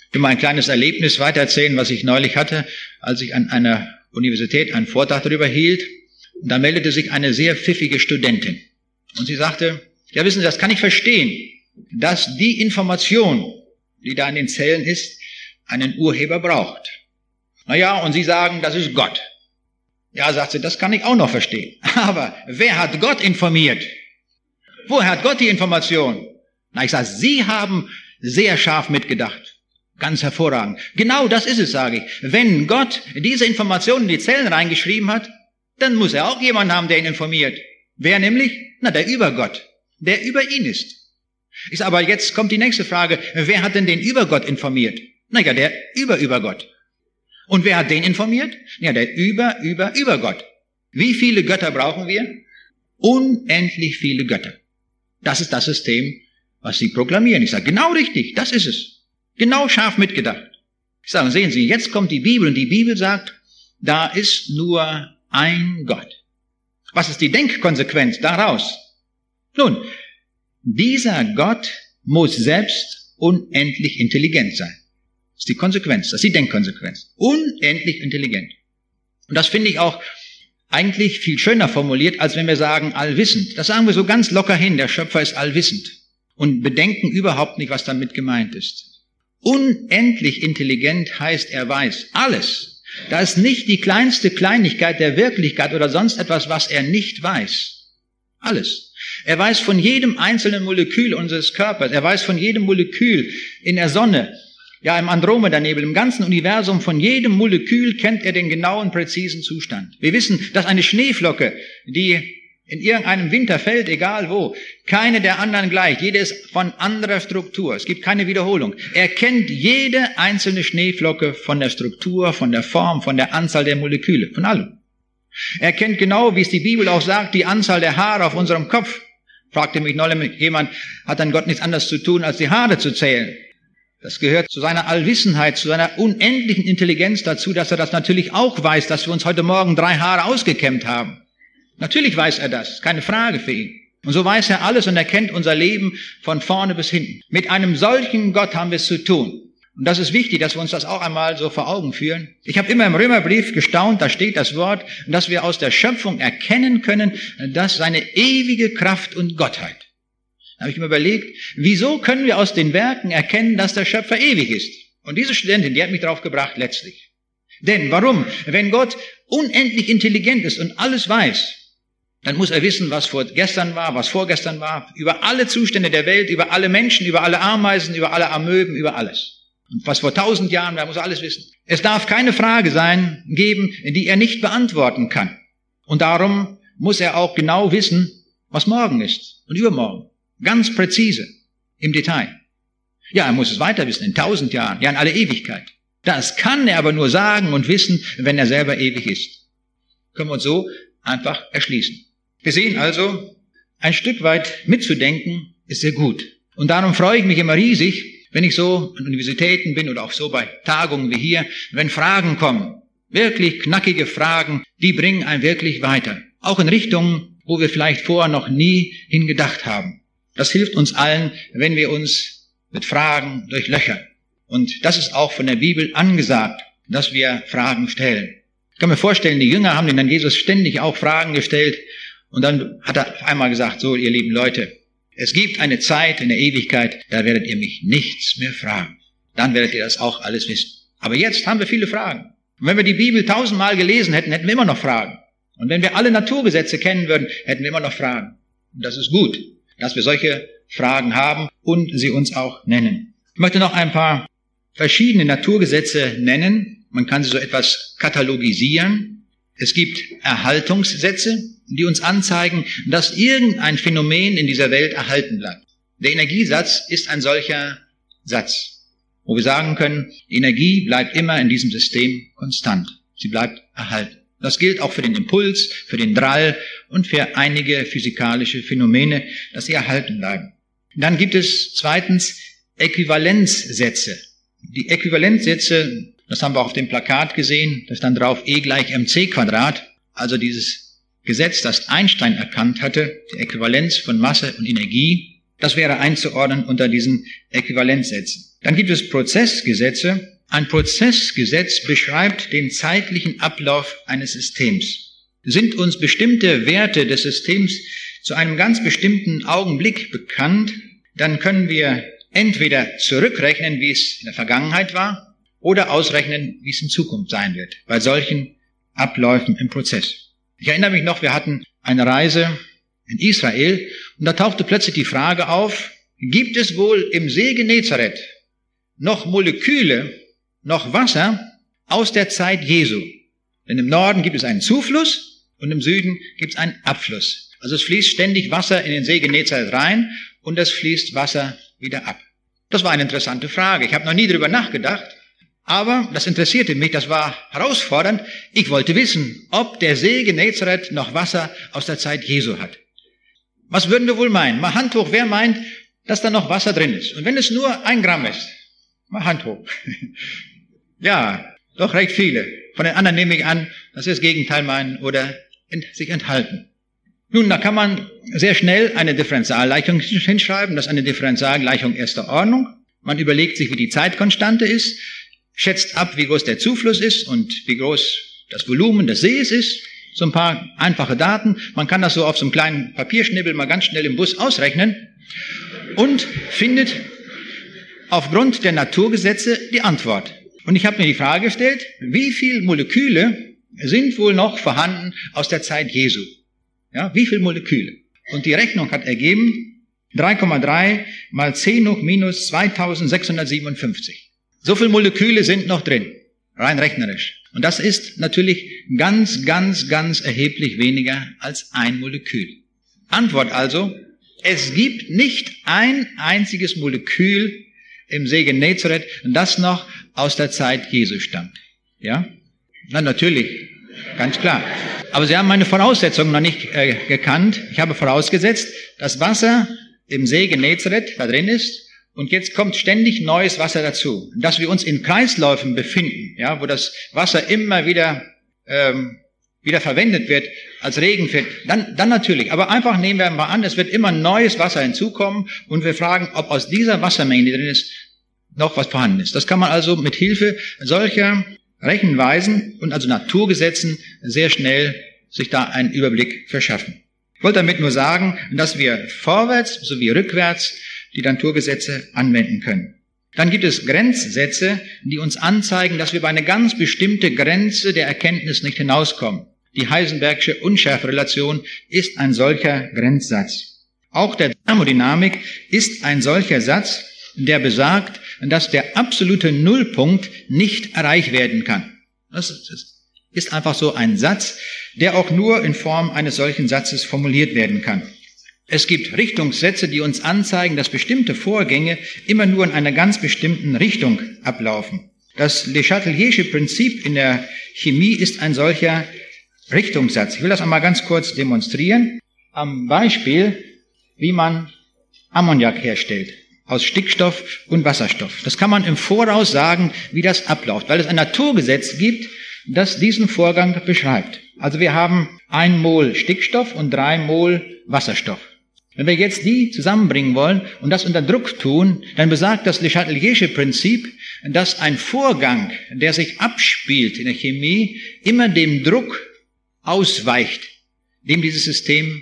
Ich will mal ein kleines Erlebnis weitererzählen, was ich neulich hatte, als ich an einer Universität einen Vortrag darüber hielt. Und da meldete sich eine sehr pfiffige Studentin. Und sie sagte, ja wissen Sie, das kann ich verstehen dass die Information, die da in den Zellen ist, einen Urheber braucht. Naja, und Sie sagen, das ist Gott. Ja, sagt sie, das kann ich auch noch verstehen. Aber wer hat Gott informiert? Woher hat Gott die Information? Na, ich sage, Sie haben sehr scharf mitgedacht. Ganz hervorragend. Genau das ist es, sage ich. Wenn Gott diese Informationen in die Zellen reingeschrieben hat, dann muss er auch jemanden haben, der ihn informiert. Wer nämlich? Na, der Übergott, der über ihn ist. Ist aber jetzt kommt die nächste Frage. Wer hat denn den Übergott informiert? Naja, der Über-Übergott. Und wer hat den informiert? Ja, der Über-Über-Übergott. Wie viele Götter brauchen wir? Unendlich viele Götter. Das ist das System, was sie proklamieren. Ich sage, genau richtig, das ist es. Genau scharf mitgedacht. Ich sage, sehen Sie, jetzt kommt die Bibel und die Bibel sagt, da ist nur ein Gott. Was ist die Denkkonsequenz daraus? Nun, dieser Gott muss selbst unendlich intelligent sein. Das ist die Konsequenz, das ist die Denkkonsequenz. Unendlich intelligent. Und das finde ich auch eigentlich viel schöner formuliert, als wenn wir sagen allwissend. Das sagen wir so ganz locker hin, der Schöpfer ist allwissend. Und bedenken überhaupt nicht, was damit gemeint ist. Unendlich intelligent heißt, er weiß alles. Da ist nicht die kleinste Kleinigkeit der Wirklichkeit oder sonst etwas, was er nicht weiß. Alles. Er weiß von jedem einzelnen Molekül unseres Körpers. Er weiß von jedem Molekül in der Sonne, ja im Andromeda-Nebel, im ganzen Universum, von jedem Molekül kennt er den genauen, präzisen Zustand. Wir wissen, dass eine Schneeflocke, die in irgendeinem Winter fällt, egal wo, keine der anderen gleich. Jede ist von anderer Struktur. Es gibt keine Wiederholung. Er kennt jede einzelne Schneeflocke von der Struktur, von der Form, von der Anzahl der Moleküle, von allem. Er kennt genau, wie es die Bibel auch sagt, die Anzahl der Haare auf unserem Kopf. Fragte mich neulich jemand, hat dann Gott nichts anderes zu tun, als die Haare zu zählen? Das gehört zu seiner Allwissenheit, zu seiner unendlichen Intelligenz dazu, dass er das natürlich auch weiß, dass wir uns heute Morgen drei Haare ausgekämmt haben. Natürlich weiß er das, keine Frage für ihn. Und so weiß er alles und er kennt unser Leben von vorne bis hinten. Mit einem solchen Gott haben wir es zu tun. Und das ist wichtig, dass wir uns das auch einmal so vor Augen führen. Ich habe immer im Römerbrief gestaunt, da steht das Wort, dass wir aus der Schöpfung erkennen können, dass seine ewige Kraft und Gottheit. Da habe ich mir überlegt, wieso können wir aus den Werken erkennen, dass der Schöpfer ewig ist? Und diese Studentin, die hat mich darauf gebracht, letztlich. Denn warum? Wenn Gott unendlich intelligent ist und alles weiß, dann muss er wissen, was vor gestern war, was vorgestern war, über alle Zustände der Welt, über alle Menschen, über alle Ameisen, über alle Amöben, über alles. Und was vor tausend Jahren war, muss alles wissen. Es darf keine Frage sein, geben, die er nicht beantworten kann. Und darum muss er auch genau wissen, was morgen ist und übermorgen. Ganz präzise, im Detail. Ja, er muss es weiter wissen, in tausend Jahren, ja, in alle Ewigkeit. Das kann er aber nur sagen und wissen, wenn er selber ewig ist. Können wir uns so einfach erschließen. Wir sehen also, ein Stück weit mitzudenken ist sehr gut. Und darum freue ich mich immer riesig, wenn ich so an Universitäten bin oder auch so bei Tagungen wie hier, wenn Fragen kommen. Wirklich knackige Fragen, die bringen einen wirklich weiter. Auch in Richtungen, wo wir vielleicht vorher noch nie hingedacht haben. Das hilft uns allen, wenn wir uns mit Fragen durchlöchern. Und das ist auch von der Bibel angesagt, dass wir Fragen stellen. Ich kann mir vorstellen, die Jünger haben den dann Jesus ständig auch Fragen gestellt. Und dann hat er einmal gesagt, so, ihr lieben Leute, es gibt eine Zeit in der Ewigkeit, da werdet ihr mich nichts mehr fragen. Dann werdet ihr das auch alles wissen. Aber jetzt haben wir viele Fragen. Und wenn wir die Bibel tausendmal gelesen hätten, hätten wir immer noch Fragen. Und wenn wir alle Naturgesetze kennen würden, hätten wir immer noch Fragen. Und das ist gut, dass wir solche Fragen haben und sie uns auch nennen. Ich möchte noch ein paar verschiedene Naturgesetze nennen. Man kann sie so etwas katalogisieren. Es gibt Erhaltungssätze, die uns anzeigen, dass irgendein Phänomen in dieser Welt erhalten bleibt. Der Energiesatz ist ein solcher Satz, wo wir sagen können, Energie bleibt immer in diesem System konstant. Sie bleibt erhalten. Das gilt auch für den Impuls, für den Drall und für einige physikalische Phänomene, dass sie erhalten bleiben. Dann gibt es zweitens Äquivalenzsätze. Die Äquivalenzsätze, das haben wir auf dem Plakat gesehen, da stand drauf E gleich mc Quadrat, also dieses Gesetz, das Einstein erkannt hatte, die Äquivalenz von Masse und Energie, das wäre einzuordnen unter diesen Äquivalenzsätzen. Dann gibt es Prozessgesetze. Ein Prozessgesetz beschreibt den zeitlichen Ablauf eines Systems. Sind uns bestimmte Werte des Systems zu einem ganz bestimmten Augenblick bekannt, dann können wir entweder zurückrechnen, wie es in der Vergangenheit war, oder ausrechnen, wie es in Zukunft sein wird, bei solchen Abläufen im Prozess. Ich erinnere mich noch, wir hatten eine Reise in Israel und da tauchte plötzlich die Frage auf, gibt es wohl im See Genezareth noch Moleküle, noch Wasser aus der Zeit Jesu? Denn im Norden gibt es einen Zufluss und im Süden gibt es einen Abfluss. Also es fließt ständig Wasser in den See Genezareth rein und es fließt Wasser wieder ab. Das war eine interessante Frage. Ich habe noch nie darüber nachgedacht, aber das interessierte mich, das war herausfordernd. Ich wollte wissen, ob der See Genezareth noch Wasser aus der Zeit Jesu hat. Was würden wir wohl meinen? Mal Hand hoch, wer meint, dass da noch Wasser drin ist? Und wenn es nur ein Gramm ist, mal Hand hoch. ja, doch recht viele. Von den anderen nehme ich an, dass sie das Gegenteil meinen oder sich enthalten. Nun, da kann man sehr schnell eine Differentialgleichung hinschreiben. Das ist eine Differentialgleichung erster Ordnung. Man überlegt sich, wie die Zeitkonstante ist, schätzt ab, wie groß der Zufluss ist und wie groß das Volumen des Sees ist. So ein paar einfache Daten. Man kann das so auf so einem kleinen Papierschnibbel mal ganz schnell im Bus ausrechnen und findet aufgrund der Naturgesetze die Antwort. Und ich habe mir die Frage gestellt, wie viele Moleküle sind wohl noch vorhanden aus der Zeit Jesu? Ja, wie viel Moleküle? Und die Rechnung hat ergeben 3,3 mal 10 hoch minus 2657. So viel Moleküle sind noch drin, rein rechnerisch. Und das ist natürlich ganz, ganz, ganz erheblich weniger als ein Molekül. Antwort also, es gibt nicht ein einziges Molekül im See Genezareth, das noch aus der Zeit Jesu stammt. Ja? Na, natürlich. Ganz klar. Aber Sie haben meine Voraussetzungen noch nicht äh, gekannt. Ich habe vorausgesetzt, dass Wasser im See Genezareth da drin ist und jetzt kommt ständig neues Wasser dazu. Dass wir uns in Kreisläufen befinden, ja, wo das Wasser immer wieder ähm, wieder verwendet wird als Regen dann, dann natürlich. Aber einfach nehmen wir mal an, es wird immer neues Wasser hinzukommen und wir fragen, ob aus dieser Wassermenge, die drin ist, noch was vorhanden ist. Das kann man also mit Hilfe solcher Rechenweisen und also Naturgesetzen sehr schnell sich da einen Überblick verschaffen. Ich wollte damit nur sagen, dass wir vorwärts sowie rückwärts die Naturgesetze anwenden können. Dann gibt es Grenzsätze, die uns anzeigen, dass wir bei einer ganz bestimmte Grenze der Erkenntnis nicht hinauskommen. Die Heisenbergsche Unschärferelation ist ein solcher Grenzsatz. Auch der Thermodynamik ist ein solcher Satz, der besagt, dass der absolute Nullpunkt nicht erreicht werden kann. Das ist einfach so ein Satz, der auch nur in Form eines solchen Satzes formuliert werden kann. Es gibt Richtungssätze, die uns anzeigen, dass bestimmte Vorgänge immer nur in einer ganz bestimmten Richtung ablaufen. Das Le Chateliersche Prinzip in der Chemie ist ein solcher Richtungssatz. Ich will das einmal ganz kurz demonstrieren. Am Beispiel, wie man Ammoniak herstellt aus Stickstoff und Wasserstoff. Das kann man im Voraus sagen, wie das abläuft, weil es ein Naturgesetz gibt, das diesen Vorgang beschreibt. Also wir haben ein Mol Stickstoff und drei Mol Wasserstoff. Wenn wir jetzt die zusammenbringen wollen und das unter Druck tun, dann besagt das Le Chateliersche Prinzip, dass ein Vorgang, der sich abspielt in der Chemie, immer dem Druck ausweicht, dem dieses System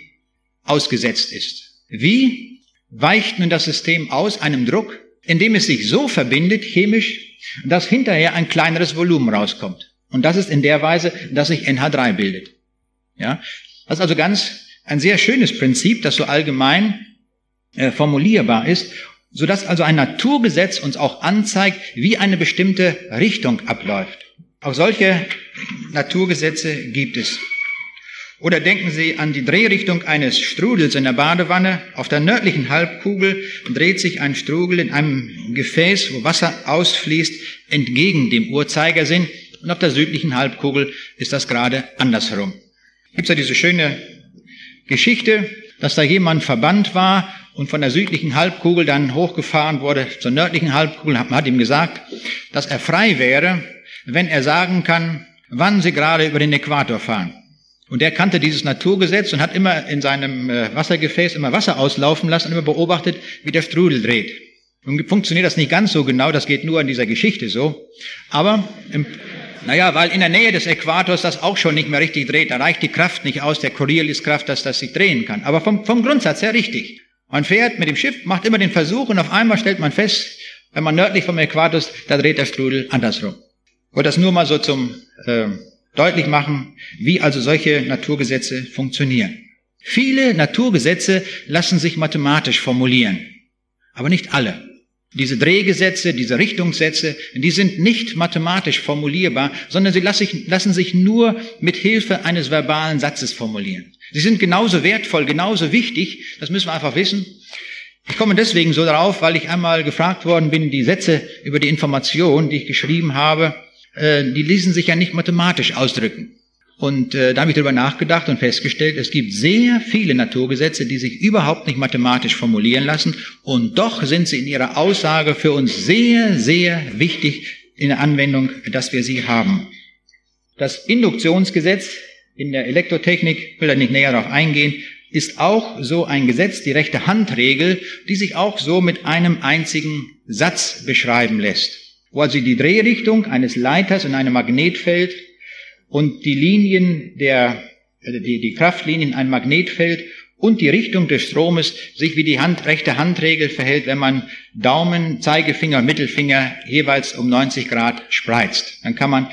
ausgesetzt ist. Wie weicht nun das System aus einem Druck? Indem es sich so verbindet, chemisch, dass hinterher ein kleineres Volumen rauskommt. Und das ist in der Weise, dass sich NH3 bildet. Ja, das ist also ganz ein sehr schönes Prinzip, das so allgemein äh, formulierbar ist, so dass also ein Naturgesetz uns auch anzeigt, wie eine bestimmte Richtung abläuft. Auch solche Naturgesetze gibt es. Oder denken Sie an die Drehrichtung eines Strudels in der Badewanne. Auf der nördlichen Halbkugel dreht sich ein Strudel in einem Gefäß, wo Wasser ausfließt, entgegen dem Uhrzeigersinn. Und auf der südlichen Halbkugel ist das gerade andersherum. Gibt ja diese schöne Geschichte, dass da jemand verbannt war und von der südlichen Halbkugel dann hochgefahren wurde zur nördlichen Halbkugel. Man hat ihm gesagt, dass er frei wäre, wenn er sagen kann, wann sie gerade über den Äquator fahren. Und er kannte dieses Naturgesetz und hat immer in seinem äh, Wassergefäß immer Wasser auslaufen lassen und immer beobachtet, wie der Strudel dreht. Nun funktioniert das nicht ganz so genau, das geht nur in dieser Geschichte so. Aber, im, naja, weil in der Nähe des Äquators das auch schon nicht mehr richtig dreht, da reicht die Kraft nicht aus, der Corioliskraft, dass das sich drehen kann. Aber vom, vom Grundsatz her richtig. Man fährt mit dem Schiff, macht immer den Versuch und auf einmal stellt man fest, wenn man nördlich vom Äquator ist, da dreht der Strudel andersrum. Ich wollte das nur mal so zum äh, deutlich machen, wie also solche Naturgesetze funktionieren. Viele Naturgesetze lassen sich mathematisch formulieren, aber nicht alle. Diese Drehgesetze, diese Richtungssätze, die sind nicht mathematisch formulierbar, sondern sie lassen sich nur mit Hilfe eines verbalen Satzes formulieren. Sie sind genauso wertvoll, genauso wichtig, das müssen wir einfach wissen. Ich komme deswegen so darauf, weil ich einmal gefragt worden bin, die Sätze über die Information, die ich geschrieben habe, äh, die ließen sich ja nicht mathematisch ausdrücken. Und äh, da habe ich darüber nachgedacht und festgestellt, es gibt sehr viele Naturgesetze, die sich überhaupt nicht mathematisch formulieren lassen und doch sind sie in ihrer Aussage für uns sehr, sehr wichtig in der Anwendung, dass wir sie haben. Das Induktionsgesetz in der Elektrotechnik, will da nicht näher darauf eingehen, ist auch so ein Gesetz, die rechte Handregel, die sich auch so mit einem einzigen Satz beschreiben lässt wo also die Drehrichtung eines Leiters in einem Magnetfeld und die Linien der, äh, die, die Kraftlinien ein Magnetfeld und die Richtung des Stromes sich wie die Hand, rechte Handregel verhält, wenn man Daumen, Zeigefinger, Mittelfinger jeweils um 90 Grad spreizt. Dann kann man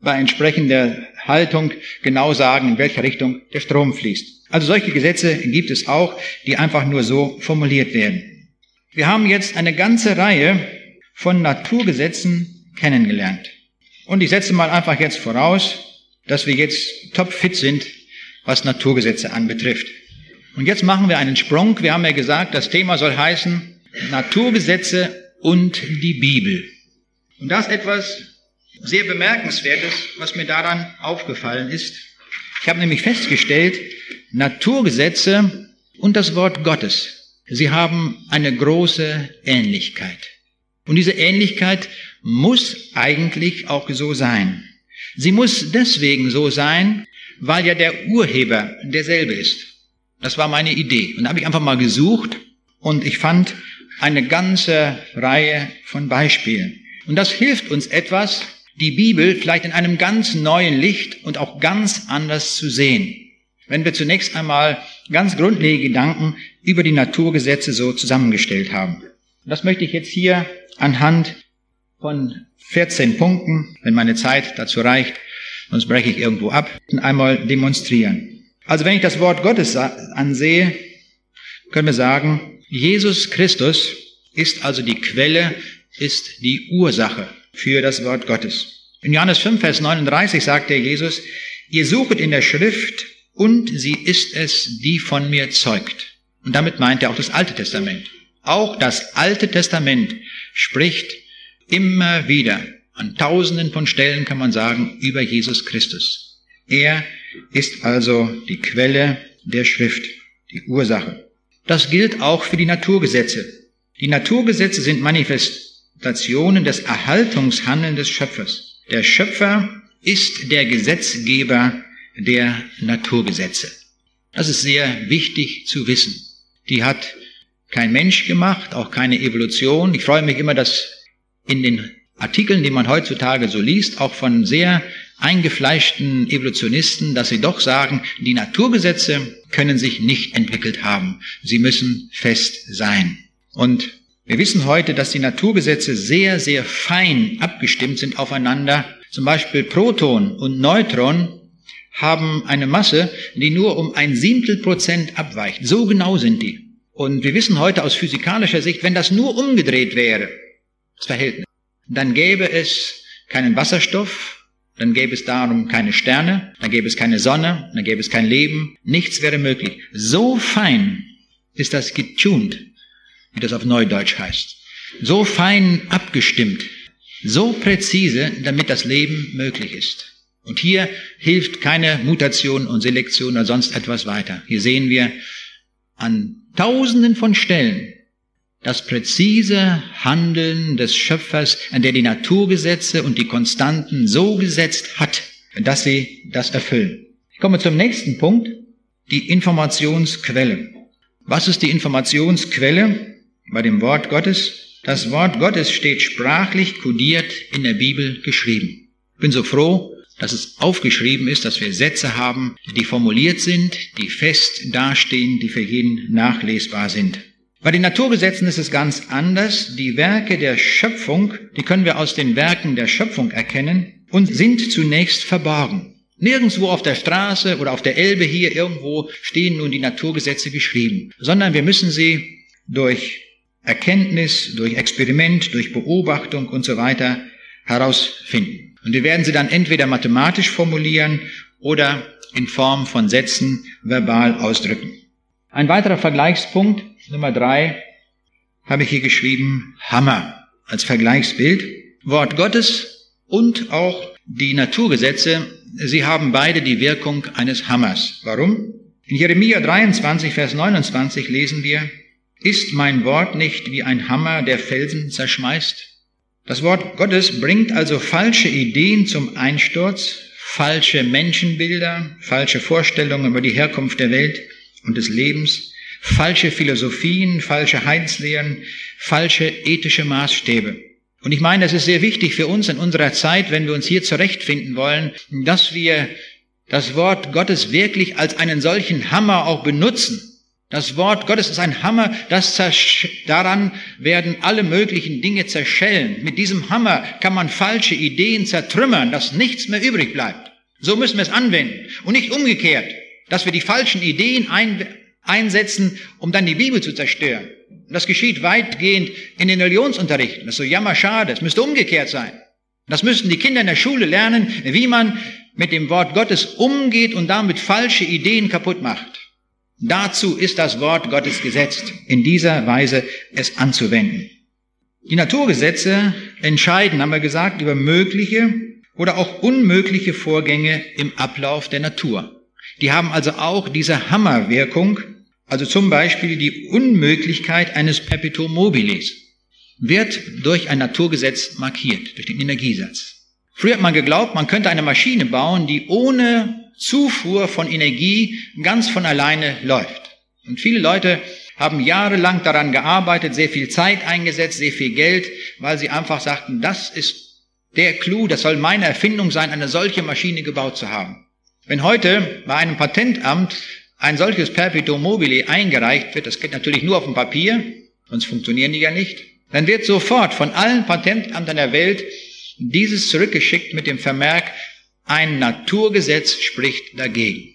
bei entsprechender Haltung genau sagen, in welche Richtung der Strom fließt. Also solche Gesetze gibt es auch, die einfach nur so formuliert werden. Wir haben jetzt eine ganze Reihe von Naturgesetzen kennengelernt. Und ich setze mal einfach jetzt voraus, dass wir jetzt topfit sind, was Naturgesetze anbetrifft. Und jetzt machen wir einen Sprung. Wir haben ja gesagt, das Thema soll heißen Naturgesetze und die Bibel. Und das ist etwas sehr Bemerkenswertes, was mir daran aufgefallen ist. Ich habe nämlich festgestellt, Naturgesetze und das Wort Gottes, sie haben eine große Ähnlichkeit. Und diese Ähnlichkeit muss eigentlich auch so sein. Sie muss deswegen so sein, weil ja der Urheber derselbe ist. Das war meine Idee. Und da habe ich einfach mal gesucht und ich fand eine ganze Reihe von Beispielen. Und das hilft uns etwas, die Bibel vielleicht in einem ganz neuen Licht und auch ganz anders zu sehen. Wenn wir zunächst einmal ganz grundlegende Gedanken über die Naturgesetze so zusammengestellt haben. Das möchte ich jetzt hier anhand von 14 Punkten, wenn meine Zeit dazu reicht, sonst breche ich irgendwo ab, einmal demonstrieren. Also wenn ich das Wort Gottes ansehe, können wir sagen, Jesus Christus ist also die Quelle, ist die Ursache für das Wort Gottes. In Johannes 5, Vers 39 sagt der Jesus, ihr suchet in der Schrift und sie ist es, die von mir zeugt. Und damit meint er auch das Alte Testament. Auch das Alte Testament spricht immer wieder, an tausenden von Stellen kann man sagen, über Jesus Christus. Er ist also die Quelle der Schrift, die Ursache. Das gilt auch für die Naturgesetze. Die Naturgesetze sind Manifestationen des Erhaltungshandelns des Schöpfers. Der Schöpfer ist der Gesetzgeber der Naturgesetze. Das ist sehr wichtig zu wissen. Die hat kein Mensch gemacht, auch keine Evolution. Ich freue mich immer, dass in den Artikeln, die man heutzutage so liest, auch von sehr eingefleischten Evolutionisten, dass sie doch sagen, die Naturgesetze können sich nicht entwickelt haben. Sie müssen fest sein. Und wir wissen heute, dass die Naturgesetze sehr, sehr fein abgestimmt sind aufeinander. Zum Beispiel Proton und Neutron haben eine Masse, die nur um ein Siebtel Prozent abweicht. So genau sind die. Und wir wissen heute aus physikalischer Sicht, wenn das nur umgedreht wäre, das Verhältnis, dann gäbe es keinen Wasserstoff, dann gäbe es darum keine Sterne, dann gäbe es keine Sonne, dann gäbe es kein Leben, nichts wäre möglich. So fein ist das getuned, wie das auf Neudeutsch heißt. So fein abgestimmt, so präzise, damit das Leben möglich ist. Und hier hilft keine Mutation und Selektion oder sonst etwas weiter. Hier sehen wir an Tausenden von Stellen das präzise Handeln des Schöpfers, an der die Naturgesetze und die Konstanten so gesetzt hat, dass sie das erfüllen. Ich komme zum nächsten Punkt, die Informationsquelle. Was ist die Informationsquelle bei dem Wort Gottes? Das Wort Gottes steht sprachlich kodiert in der Bibel geschrieben. Ich bin so froh, dass es aufgeschrieben ist, dass wir Sätze haben, die formuliert sind, die fest dastehen, die für jeden nachlesbar sind. Bei den Naturgesetzen ist es ganz anders. Die Werke der Schöpfung, die können wir aus den Werken der Schöpfung erkennen und sind zunächst verborgen. Nirgendwo auf der Straße oder auf der Elbe hier irgendwo stehen nun die Naturgesetze geschrieben, sondern wir müssen sie durch Erkenntnis, durch Experiment, durch Beobachtung und so weiter herausfinden. Und wir werden sie dann entweder mathematisch formulieren oder in Form von Sätzen verbal ausdrücken. Ein weiterer Vergleichspunkt, Nummer drei, habe ich hier geschrieben, Hammer als Vergleichsbild. Wort Gottes und auch die Naturgesetze, sie haben beide die Wirkung eines Hammers. Warum? In Jeremia 23, Vers 29 lesen wir, ist mein Wort nicht wie ein Hammer, der Felsen zerschmeißt? Das Wort Gottes bringt also falsche Ideen zum Einsturz, falsche Menschenbilder, falsche Vorstellungen über die Herkunft der Welt und des Lebens, falsche Philosophien, falsche Heilslehren, falsche ethische Maßstäbe. Und ich meine, es ist sehr wichtig für uns in unserer Zeit, wenn wir uns hier zurechtfinden wollen, dass wir das Wort Gottes wirklich als einen solchen Hammer auch benutzen, das Wort Gottes ist ein Hammer, das daran werden alle möglichen Dinge zerschellen. Mit diesem Hammer kann man falsche Ideen zertrümmern, dass nichts mehr übrig bleibt. So müssen wir es anwenden und nicht umgekehrt, dass wir die falschen Ideen ein, einsetzen, um dann die Bibel zu zerstören. Und das geschieht weitgehend in den Religionsunterrichten. Das ist so jammerschade. Es müsste umgekehrt sein. Das müssten die Kinder in der Schule lernen, wie man mit dem Wort Gottes umgeht und damit falsche Ideen kaputt macht. Dazu ist das Wort Gottes gesetzt, in dieser Weise es anzuwenden. Die Naturgesetze entscheiden, haben wir gesagt, über mögliche oder auch unmögliche Vorgänge im Ablauf der Natur. Die haben also auch diese Hammerwirkung, also zum Beispiel die Unmöglichkeit eines Perpetuum mobiles, wird durch ein Naturgesetz markiert, durch den Energiesatz. Früher hat man geglaubt, man könnte eine Maschine bauen, die ohne Zufuhr von Energie ganz von alleine läuft. Und viele Leute haben jahrelang daran gearbeitet, sehr viel Zeit eingesetzt, sehr viel Geld, weil sie einfach sagten, das ist der Clou, das soll meine Erfindung sein, eine solche Maschine gebaut zu haben. Wenn heute bei einem Patentamt ein solches Perpetuum mobile eingereicht wird, das geht natürlich nur auf dem Papier, sonst funktionieren die ja nicht, dann wird sofort von allen Patentamtern der Welt dieses zurückgeschickt mit dem Vermerk, ein Naturgesetz spricht dagegen.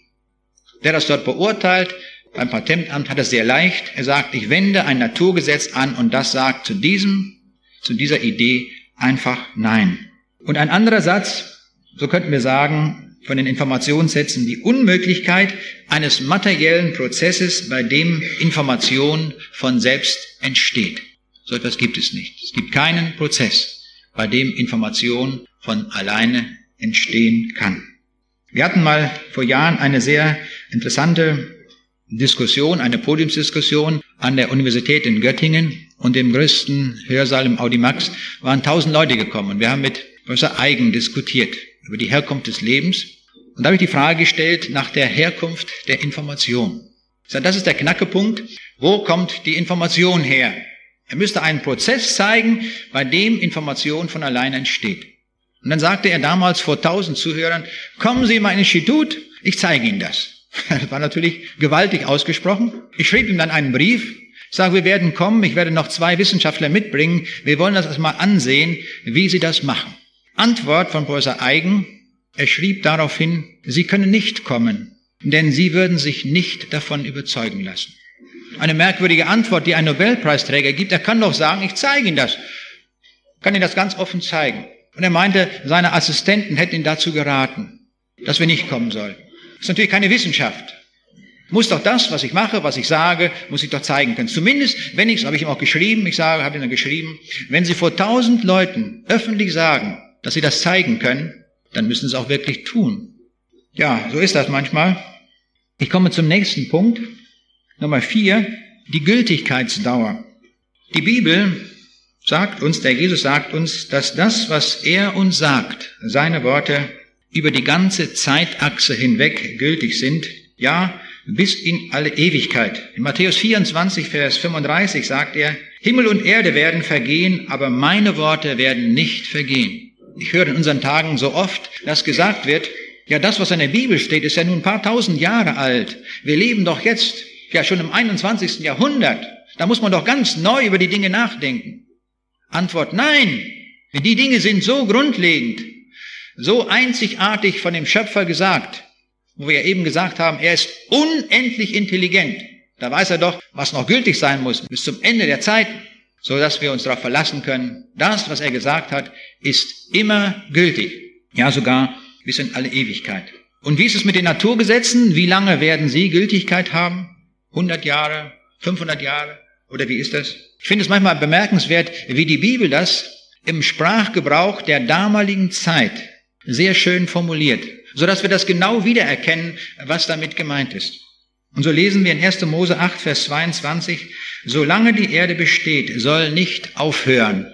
Der das dort beurteilt, beim Patentamt hat es sehr leicht. Er sagt, ich wende ein Naturgesetz an und das sagt zu diesem, zu dieser Idee einfach Nein. Und ein anderer Satz, so könnten wir sagen, von den Informationssätzen die Unmöglichkeit eines materiellen Prozesses, bei dem Information von selbst entsteht. So etwas gibt es nicht. Es gibt keinen Prozess, bei dem Information von alleine entstehen kann. Wir hatten mal vor Jahren eine sehr interessante Diskussion, eine Podiumsdiskussion an der Universität in Göttingen und im größten Hörsaal im Audimax waren tausend Leute gekommen und wir haben mit Professor Eigen diskutiert über die Herkunft des Lebens und da habe ich die Frage gestellt nach der Herkunft der Information. Das ist der Knackepunkt. Wo kommt die Information her? Er müsste einen Prozess zeigen, bei dem Information von allein entsteht. Und dann sagte er damals vor tausend Zuhörern, kommen Sie in mein Institut, ich zeige Ihnen das. Das war natürlich gewaltig ausgesprochen. Ich schrieb ihm dann einen Brief, sage, wir werden kommen, ich werde noch zwei Wissenschaftler mitbringen, wir wollen das erstmal ansehen, wie Sie das machen. Antwort von Professor Eigen, er schrieb daraufhin, Sie können nicht kommen, denn Sie würden sich nicht davon überzeugen lassen. Eine merkwürdige Antwort, die ein Nobelpreisträger gibt. Er kann doch sagen, ich zeige Ihnen das. Kann Ihnen das ganz offen zeigen. Und er meinte, seine Assistenten hätten ihn dazu geraten, dass wir nicht kommen sollten. Das ist natürlich keine Wissenschaft. Muss doch das, was ich mache, was ich sage, muss ich doch zeigen können. Zumindest, wenn ich, habe ich ihm auch geschrieben, ich sage, habe ihm geschrieben, wenn Sie vor tausend Leuten öffentlich sagen, dass Sie das zeigen können, dann müssen Sie es auch wirklich tun. Ja, so ist das manchmal. Ich komme zum nächsten Punkt. Nummer vier, die Gültigkeitsdauer. Die Bibel sagt uns, der Jesus sagt uns, dass das, was er uns sagt, seine Worte über die ganze Zeitachse hinweg gültig sind, ja, bis in alle Ewigkeit. In Matthäus 24, Vers 35 sagt er, Himmel und Erde werden vergehen, aber meine Worte werden nicht vergehen. Ich höre in unseren Tagen so oft, dass gesagt wird, ja, das, was in der Bibel steht, ist ja nun ein paar tausend Jahre alt. Wir leben doch jetzt ja schon im 21. Jahrhundert. Da muss man doch ganz neu über die Dinge nachdenken. Antwort nein. Die Dinge sind so grundlegend, so einzigartig von dem Schöpfer gesagt, wo wir ja eben gesagt haben, er ist unendlich intelligent. Da weiß er doch, was noch gültig sein muss bis zum Ende der Zeit, so dass wir uns darauf verlassen können. Das, was er gesagt hat, ist immer gültig. Ja, sogar bis in alle Ewigkeit. Und wie ist es mit den Naturgesetzen? Wie lange werden sie Gültigkeit haben? 100 Jahre, 500 Jahre oder wie ist das? Ich finde es manchmal bemerkenswert, wie die Bibel das im Sprachgebrauch der damaligen Zeit sehr schön formuliert, so dass wir das genau wiedererkennen, was damit gemeint ist. Und so lesen wir in 1. Mose 8, Vers 22, solange die Erde besteht, soll nicht aufhören.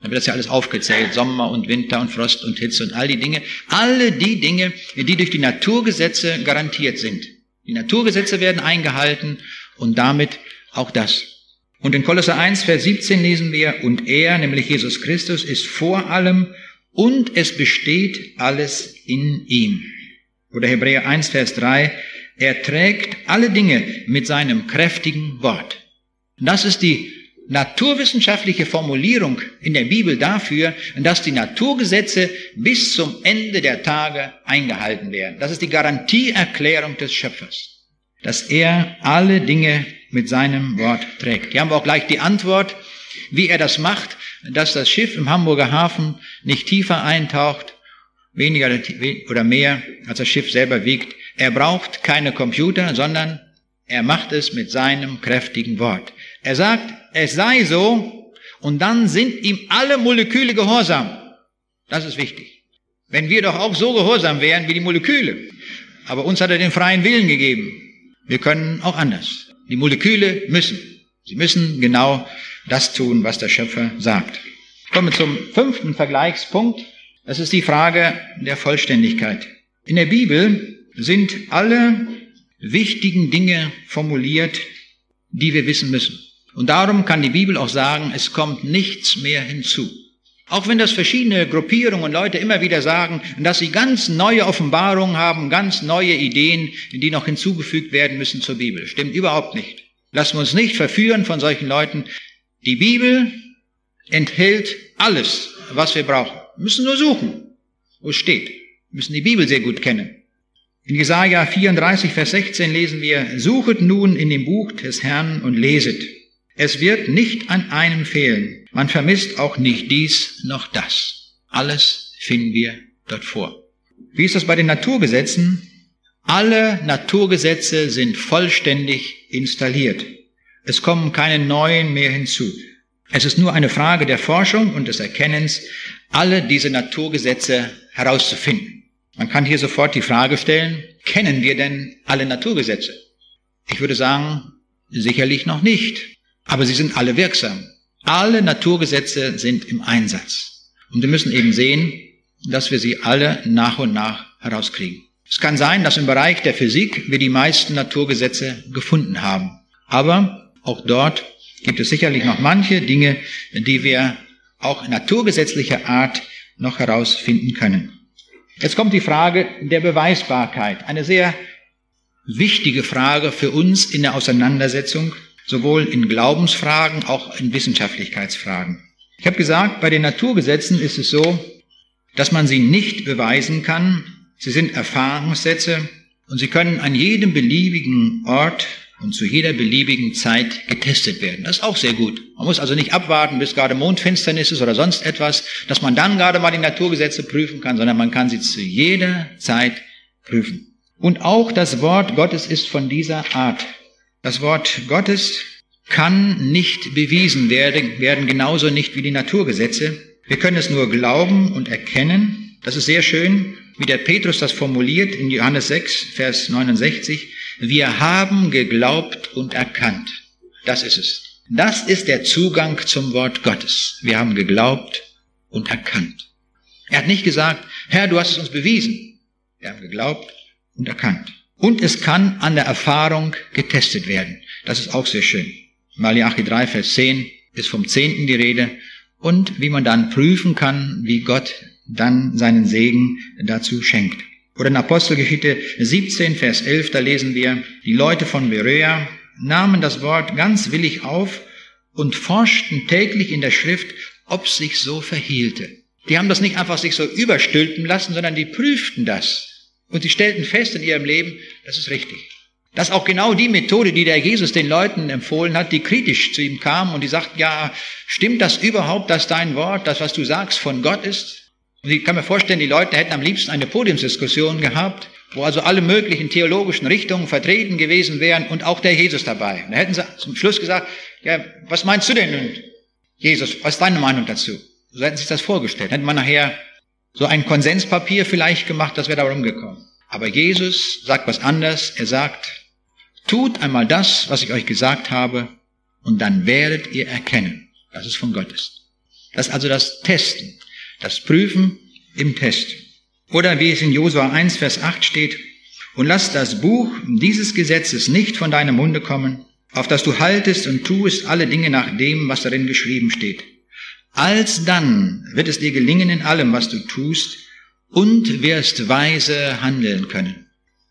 Dann wird das ja alles aufgezählt, Sommer und Winter und Frost und Hitze und all die Dinge. Alle die Dinge, die durch die Naturgesetze garantiert sind. Die Naturgesetze werden eingehalten und damit auch das. Und in Kolosser 1, Vers 17 lesen wir, und er, nämlich Jesus Christus, ist vor allem und es besteht alles in ihm. Oder Hebräer 1, Vers 3, er trägt alle Dinge mit seinem kräftigen Wort. Das ist die naturwissenschaftliche Formulierung in der Bibel dafür, dass die Naturgesetze bis zum Ende der Tage eingehalten werden. Das ist die Garantieerklärung des Schöpfers, dass er alle Dinge mit seinem Wort trägt. Hier haben wir auch gleich die Antwort, wie er das macht, dass das Schiff im Hamburger Hafen nicht tiefer eintaucht, weniger oder mehr, als das Schiff selber wiegt. Er braucht keine Computer, sondern er macht es mit seinem kräftigen Wort. Er sagt, es sei so, und dann sind ihm alle Moleküle gehorsam. Das ist wichtig. Wenn wir doch auch so gehorsam wären wie die Moleküle. Aber uns hat er den freien Willen gegeben. Wir können auch anders. Die Moleküle müssen. Sie müssen genau das tun, was der Schöpfer sagt. Ich komme zum fünften Vergleichspunkt. Das ist die Frage der Vollständigkeit. In der Bibel sind alle wichtigen Dinge formuliert, die wir wissen müssen. Und darum kann die Bibel auch sagen, es kommt nichts mehr hinzu. Auch wenn das verschiedene Gruppierungen und Leute immer wieder sagen, dass sie ganz neue Offenbarungen haben, ganz neue Ideen, die noch hinzugefügt werden müssen zur Bibel. Stimmt überhaupt nicht. Lassen wir uns nicht verführen von solchen Leuten. Die Bibel enthält alles, was wir brauchen. Wir müssen nur suchen, wo es steht. Wir müssen die Bibel sehr gut kennen. In Jesaja 34, Vers 16 lesen wir, Suchet nun in dem Buch des Herrn und leset. Es wird nicht an einem fehlen. Man vermisst auch nicht dies noch das. Alles finden wir dort vor. Wie ist das bei den Naturgesetzen? Alle Naturgesetze sind vollständig installiert. Es kommen keine neuen mehr hinzu. Es ist nur eine Frage der Forschung und des Erkennens, alle diese Naturgesetze herauszufinden. Man kann hier sofort die Frage stellen, kennen wir denn alle Naturgesetze? Ich würde sagen, sicherlich noch nicht, aber sie sind alle wirksam. Alle Naturgesetze sind im Einsatz. Und wir müssen eben sehen, dass wir sie alle nach und nach herauskriegen. Es kann sein, dass im Bereich der Physik wir die meisten Naturgesetze gefunden haben. Aber auch dort gibt es sicherlich noch manche Dinge, die wir auch naturgesetzlicher Art noch herausfinden können. Jetzt kommt die Frage der Beweisbarkeit. Eine sehr wichtige Frage für uns in der Auseinandersetzung, sowohl in Glaubensfragen, auch in Wissenschaftlichkeitsfragen. Ich habe gesagt, bei den Naturgesetzen ist es so, dass man sie nicht beweisen kann. Sie sind Erfahrungssätze und sie können an jedem beliebigen Ort und zu jeder beliebigen Zeit getestet werden. Das ist auch sehr gut. Man muss also nicht abwarten, bis gerade Mondfinsternis ist oder sonst etwas, dass man dann gerade mal die Naturgesetze prüfen kann, sondern man kann sie zu jeder Zeit prüfen. Und auch das Wort Gottes ist von dieser Art. Das Wort Gottes kann nicht bewiesen werden, werden genauso nicht wie die Naturgesetze. Wir können es nur glauben und erkennen. Das ist sehr schön, wie der Petrus das formuliert in Johannes 6, Vers 69. Wir haben geglaubt und erkannt. Das ist es. Das ist der Zugang zum Wort Gottes. Wir haben geglaubt und erkannt. Er hat nicht gesagt, Herr, du hast es uns bewiesen. Wir haben geglaubt und erkannt. Und es kann an der Erfahrung getestet werden. Das ist auch sehr schön. Malachi 3, Vers 10 ist vom Zehnten die Rede und wie man dann prüfen kann, wie Gott dann seinen Segen dazu schenkt. Oder in Apostelgeschichte 17, Vers 11, da lesen wir, die Leute von Berea nahmen das Wort ganz willig auf und forschten täglich in der Schrift, ob sich so verhielte. Die haben das nicht einfach sich so überstülpen lassen, sondern die prüften das. Und sie stellten fest in ihrem Leben, das ist richtig. Das ist auch genau die Methode, die der Jesus den Leuten empfohlen hat, die kritisch zu ihm kamen und die sagten, ja, stimmt das überhaupt, dass dein Wort, das, was du sagst, von Gott ist? Und ich kann mir vorstellen, die Leute hätten am liebsten eine Podiumsdiskussion gehabt, wo also alle möglichen theologischen Richtungen vertreten gewesen wären und auch der Jesus dabei. da hätten sie zum Schluss gesagt, ja, was meinst du denn nun, Jesus? Was ist deine Meinung dazu? So hätten sie sich das vorgestellt. Hätte man nachher so ein Konsenspapier vielleicht gemacht, das wäre da rumgekommen. Aber Jesus sagt was anderes. Er sagt, tut einmal das, was ich euch gesagt habe, und dann werdet ihr erkennen, dass es von Gott ist. Das ist also das Testen. Das Prüfen im Test. Oder wie es in Josua 1, Vers 8 steht, und lass das Buch dieses Gesetzes nicht von deinem Munde kommen, auf das du haltest und tust alle Dinge nach dem, was darin geschrieben steht. Alsdann wird es dir gelingen in allem, was du tust, und wirst weise handeln können.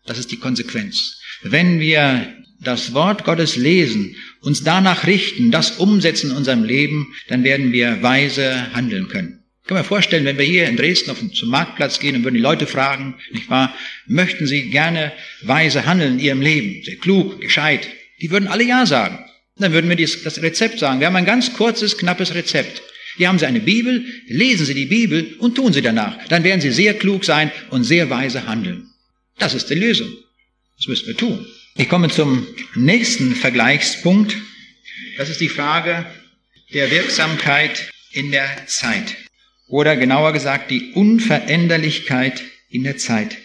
Das ist die Konsequenz. Wenn wir das Wort Gottes lesen, uns danach richten, das umsetzen in unserem Leben, dann werden wir weise handeln können. Ich kann mir vorstellen, wenn wir hier in Dresden auf zum Marktplatz gehen und würden die Leute fragen, nicht wahr, möchten sie gerne weise handeln in ihrem Leben, sehr klug, gescheit, die würden alle Ja sagen. Dann würden wir das Rezept sagen. Wir haben ein ganz kurzes, knappes Rezept. Hier haben Sie eine Bibel, lesen Sie die Bibel und tun Sie danach. Dann werden Sie sehr klug sein und sehr weise handeln. Das ist die Lösung. Das müssen wir tun. Ich komme zum nächsten Vergleichspunkt. Das ist die Frage der Wirksamkeit in der Zeit oder genauer gesagt die Unveränderlichkeit in der Zeit.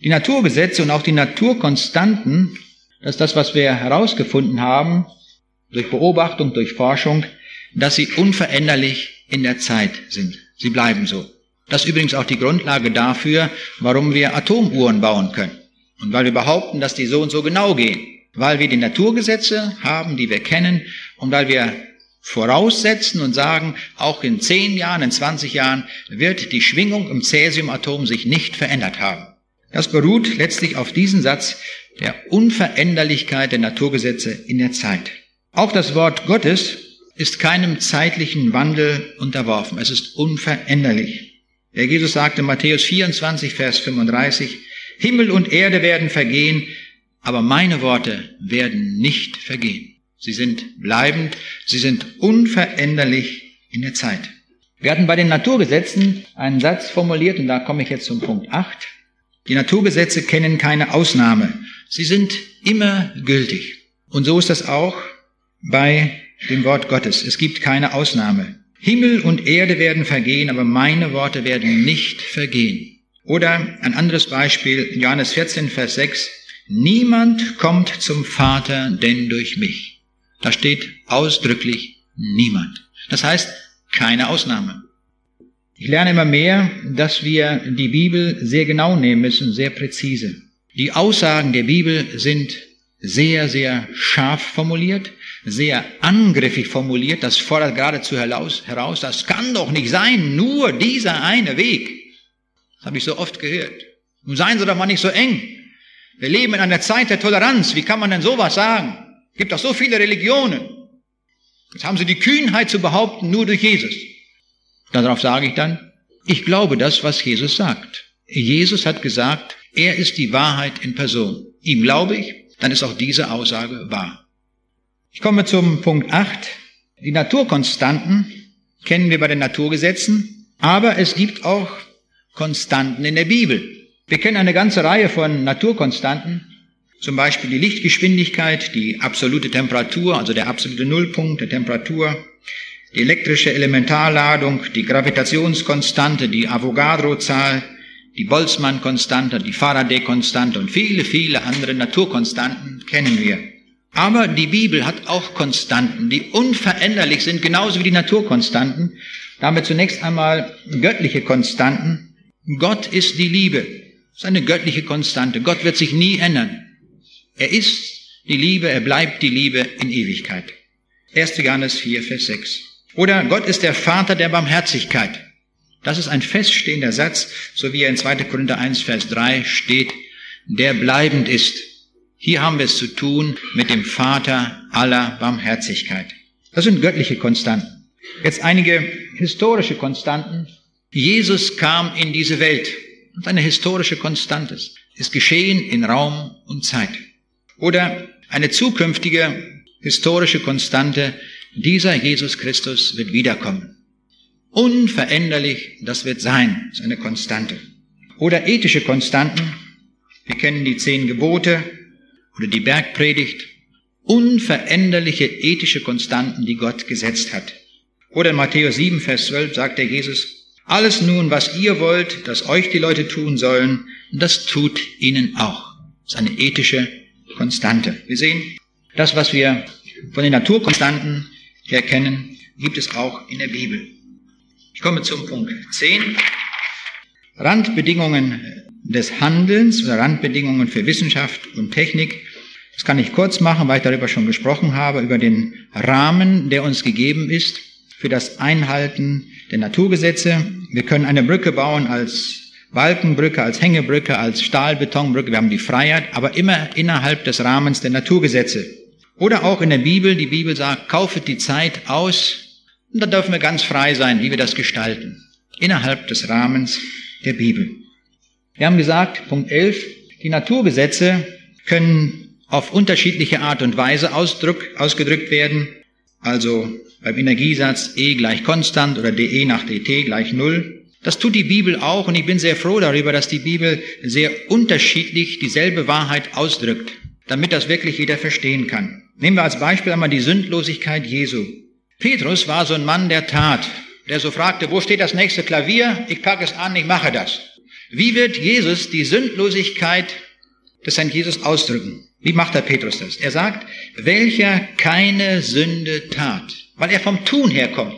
Die Naturgesetze und auch die Naturkonstanten, das ist das, was wir herausgefunden haben, durch Beobachtung, durch Forschung, dass sie unveränderlich in der Zeit sind. Sie bleiben so. Das ist übrigens auch die Grundlage dafür, warum wir Atomuhren bauen können. Und weil wir behaupten, dass die so und so genau gehen. Weil wir die Naturgesetze haben, die wir kennen und weil wir voraussetzen und sagen, auch in zehn Jahren, in 20 Jahren wird die Schwingung im Cäsiumatom sich nicht verändert haben. Das beruht letztlich auf diesem Satz der Unveränderlichkeit der Naturgesetze in der Zeit. Auch das Wort Gottes ist keinem zeitlichen Wandel unterworfen. Es ist unveränderlich. Der Jesus sagte in Matthäus 24, Vers 35, Himmel und Erde werden vergehen, aber meine Worte werden nicht vergehen. Sie sind bleibend, sie sind unveränderlich in der Zeit. Wir hatten bei den Naturgesetzen einen Satz formuliert, und da komme ich jetzt zum Punkt 8. Die Naturgesetze kennen keine Ausnahme. Sie sind immer gültig. Und so ist das auch bei dem Wort Gottes. Es gibt keine Ausnahme. Himmel und Erde werden vergehen, aber meine Worte werden nicht vergehen. Oder ein anderes Beispiel, Johannes 14, Vers 6. Niemand kommt zum Vater denn durch mich. Da steht ausdrücklich niemand. Das heißt, keine Ausnahme. Ich lerne immer mehr, dass wir die Bibel sehr genau nehmen müssen, sehr präzise. Die Aussagen der Bibel sind sehr, sehr scharf formuliert, sehr angriffig formuliert. Das fordert geradezu heraus, das kann doch nicht sein, nur dieser eine Weg. Das habe ich so oft gehört. Nun seien Sie doch mal nicht so eng. Wir leben in einer Zeit der Toleranz. Wie kann man denn sowas sagen? Es gibt doch so viele Religionen. Jetzt haben Sie die Kühnheit zu behaupten, nur durch Jesus. Darauf sage ich dann, ich glaube das, was Jesus sagt. Jesus hat gesagt, er ist die Wahrheit in Person. Ihm glaube ich, dann ist auch diese Aussage wahr. Ich komme zum Punkt 8. Die Naturkonstanten kennen wir bei den Naturgesetzen, aber es gibt auch Konstanten in der Bibel. Wir kennen eine ganze Reihe von Naturkonstanten, zum Beispiel die Lichtgeschwindigkeit, die absolute Temperatur, also der absolute Nullpunkt der Temperatur, die elektrische Elementarladung, die Gravitationskonstante, die Avogadro-Zahl, die Boltzmann-Konstante, die Faraday-Konstante und viele, viele andere Naturkonstanten kennen wir. Aber die Bibel hat auch Konstanten, die unveränderlich sind, genauso wie die Naturkonstanten. Damit zunächst einmal göttliche Konstanten. Gott ist die Liebe. Das ist eine göttliche Konstante. Gott wird sich nie ändern. Er ist die Liebe, er bleibt die Liebe in Ewigkeit. 1. Johannes 4, Vers 6. Oder Gott ist der Vater der Barmherzigkeit. Das ist ein feststehender Satz, so wie er in 2. Korinther 1, Vers 3 steht, der bleibend ist. Hier haben wir es zu tun mit dem Vater aller Barmherzigkeit. Das sind göttliche Konstanten. Jetzt einige historische Konstanten. Jesus kam in diese Welt. Und eine historische Konstante ist geschehen in Raum und Zeit. Oder eine zukünftige historische Konstante dieser Jesus Christus wird wiederkommen. Unveränderlich, das wird sein, das ist eine Konstante. Oder ethische Konstanten, wir kennen die zehn Gebote oder die Bergpredigt, unveränderliche ethische Konstanten, die Gott gesetzt hat. Oder in Matthäus 7, Vers 12 sagt der Jesus, alles nun, was ihr wollt, dass euch die Leute tun sollen, das tut ihnen auch. Das ist eine ethische Konstante. Wir sehen, das, was wir von den Naturkonstanten herkennen, gibt es auch in der Bibel. Ich komme zum Punkt 10. Randbedingungen des Handelns oder Randbedingungen für Wissenschaft und Technik. Das kann ich kurz machen, weil ich darüber schon gesprochen habe, über den Rahmen, der uns gegeben ist für das Einhalten der Naturgesetze. Wir können eine Brücke bauen als Balkenbrücke, als Hängebrücke, als Stahlbetonbrücke. Wir haben die Freiheit, aber immer innerhalb des Rahmens der Naturgesetze. Oder auch in der Bibel, die Bibel sagt, kaufet die Zeit aus. Und da dürfen wir ganz frei sein, wie wir das gestalten. Innerhalb des Rahmens der Bibel. Wir haben gesagt, Punkt 11, die Naturgesetze können auf unterschiedliche Art und Weise ausdruck, ausgedrückt werden. Also beim Energiesatz E gleich konstant oder dE nach dt gleich Null. Das tut die Bibel auch und ich bin sehr froh darüber, dass die Bibel sehr unterschiedlich dieselbe Wahrheit ausdrückt, damit das wirklich jeder verstehen kann. Nehmen wir als Beispiel einmal die Sündlosigkeit Jesu. Petrus war so ein Mann der Tat, der so fragte, wo steht das nächste Klavier? Ich packe es an, ich mache das. Wie wird Jesus die Sündlosigkeit des Herrn Jesus ausdrücken? Wie macht der Petrus das? Er sagt, welcher keine Sünde tat, weil er vom Tun herkommt.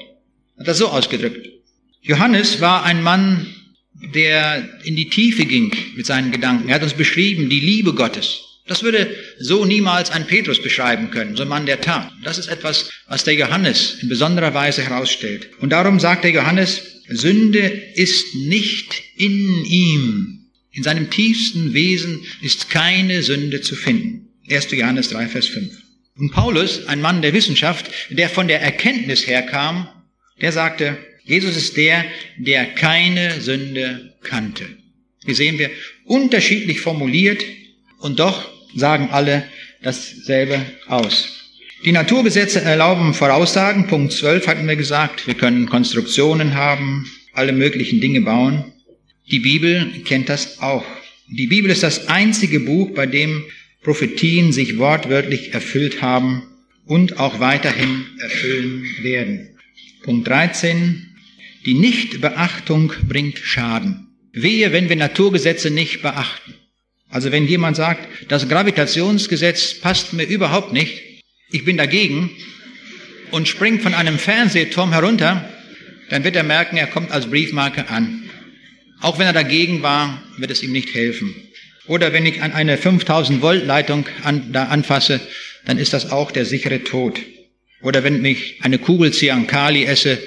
Hat er so ausgedrückt. Johannes war ein Mann, der in die Tiefe ging mit seinen Gedanken. Er hat uns beschrieben, die Liebe Gottes. Das würde so niemals ein Petrus beschreiben können, so ein Mann der Tat. Das ist etwas, was der Johannes in besonderer Weise herausstellt. Und darum sagt der Johannes, Sünde ist nicht in ihm. In seinem tiefsten Wesen ist keine Sünde zu finden. 1. Johannes 3, Vers 5. Und Paulus, ein Mann der Wissenschaft, der von der Erkenntnis herkam, der sagte, Jesus ist der, der keine Sünde kannte. Hier sehen wir unterschiedlich formuliert und doch sagen alle dasselbe aus. Die Naturgesetze erlauben Voraussagen. Punkt 12 hatten wir gesagt. Wir können Konstruktionen haben, alle möglichen Dinge bauen. Die Bibel kennt das auch. Die Bibel ist das einzige Buch, bei dem Prophetien sich wortwörtlich erfüllt haben und auch weiterhin erfüllen werden. Punkt 13. Die Nichtbeachtung bringt Schaden. Wehe, wenn wir Naturgesetze nicht beachten. Also wenn jemand sagt, das Gravitationsgesetz passt mir überhaupt nicht, ich bin dagegen und springt von einem Fernsehturm herunter, dann wird er merken, er kommt als Briefmarke an. Auch wenn er dagegen war, wird es ihm nicht helfen. Oder wenn ich an eine 5000 Volt Leitung an, da anfasse, dann ist das auch der sichere Tod. Oder wenn ich eine Kugel Ziankali esse,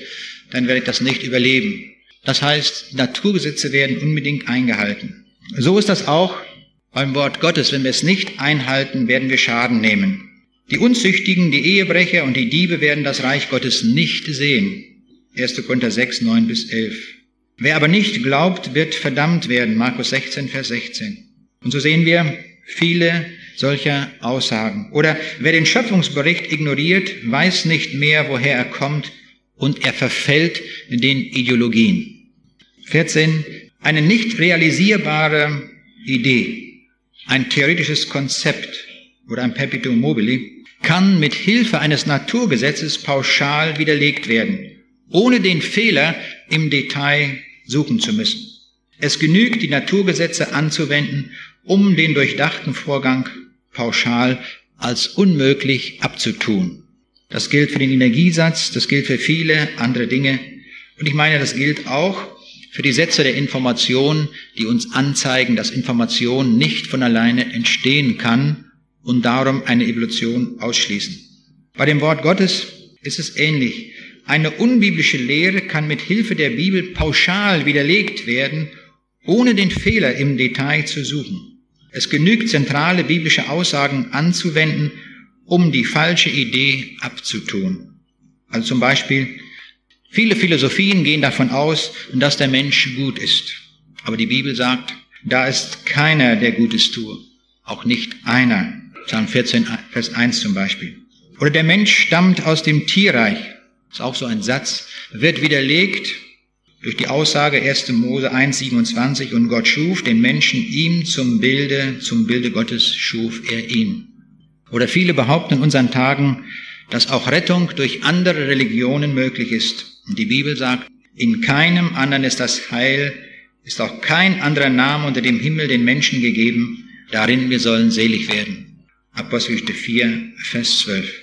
dann werde ich das nicht überleben. Das heißt, Naturgesetze werden unbedingt eingehalten. So ist das auch beim Wort Gottes. Wenn wir es nicht einhalten, werden wir Schaden nehmen. Die Unzüchtigen, die Ehebrecher und die Diebe werden das Reich Gottes nicht sehen. 1. Korinther 6, 9 bis 11. Wer aber nicht glaubt, wird verdammt werden. Markus 16, Vers 16. Und so sehen wir viele solcher Aussagen. Oder wer den Schöpfungsbericht ignoriert, weiß nicht mehr, woher er kommt und er verfällt den Ideologien. 14. Eine nicht realisierbare Idee, ein theoretisches Konzept oder ein Perpetuum mobile kann mit Hilfe eines Naturgesetzes pauschal widerlegt werden, ohne den Fehler im Detail suchen zu müssen. Es genügt, die Naturgesetze anzuwenden, um den durchdachten Vorgang pauschal als unmöglich abzutun. Das gilt für den Energiesatz, das gilt für viele andere Dinge. Und ich meine, das gilt auch für die Sätze der Information, die uns anzeigen, dass Information nicht von alleine entstehen kann und darum eine Evolution ausschließen. Bei dem Wort Gottes ist es ähnlich. Eine unbiblische Lehre kann mit Hilfe der Bibel pauschal widerlegt werden, ohne den Fehler im Detail zu suchen. Es genügt, zentrale biblische Aussagen anzuwenden, um die falsche Idee abzutun. Also zum Beispiel, viele Philosophien gehen davon aus, dass der Mensch gut ist. Aber die Bibel sagt, da ist keiner, der Gutes tue. Auch nicht einer. Psalm 14, Vers 1 zum Beispiel. Oder der Mensch stammt aus dem Tierreich ist auch so ein Satz, wird widerlegt durch die Aussage 1. Mose 1, 27, und Gott schuf den Menschen ihm zum Bilde, zum Bilde Gottes schuf er ihn. Oder viele behaupten in unseren Tagen, dass auch Rettung durch andere Religionen möglich ist. Und die Bibel sagt, in keinem anderen ist das Heil, ist auch kein anderer Name unter dem Himmel den Menschen gegeben, darin wir sollen selig werden. Apostelgeschichte 4, Vers 12.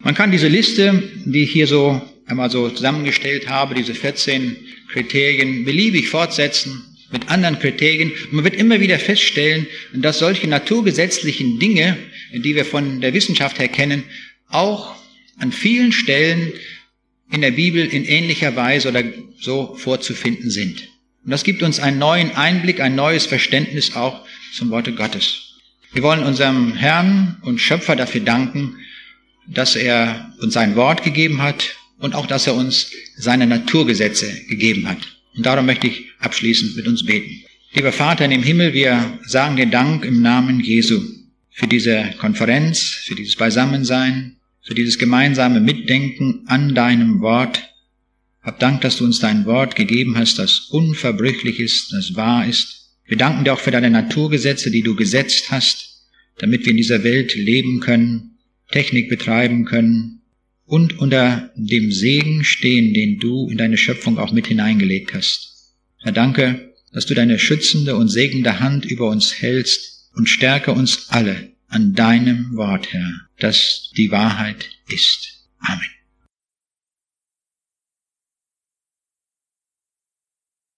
Man kann diese Liste, die ich hier so einmal so zusammengestellt habe, diese 14 Kriterien, beliebig fortsetzen mit anderen Kriterien. Man wird immer wieder feststellen, dass solche naturgesetzlichen Dinge, die wir von der Wissenschaft her kennen, auch an vielen Stellen in der Bibel in ähnlicher Weise oder so vorzufinden sind. Und das gibt uns einen neuen Einblick, ein neues Verständnis auch zum Worte Gottes. Wir wollen unserem Herrn und Schöpfer dafür danken, dass er uns sein Wort gegeben hat und auch, dass er uns seine Naturgesetze gegeben hat. Und darum möchte ich abschließend mit uns beten. Lieber Vater in dem Himmel, wir sagen dir Dank im Namen Jesu für diese Konferenz, für dieses Beisammensein, für dieses gemeinsame Mitdenken an deinem Wort. Hab Dank, dass du uns dein Wort gegeben hast, das unverbrüchlich ist, das wahr ist. Wir danken dir auch für deine Naturgesetze, die du gesetzt hast, damit wir in dieser Welt leben können Technik betreiben können und unter dem Segen stehen, den du in deine Schöpfung auch mit hineingelegt hast. Herr, danke, dass du deine schützende und segnende Hand über uns hältst und stärke uns alle an deinem Wort, Herr, das die Wahrheit ist. Amen.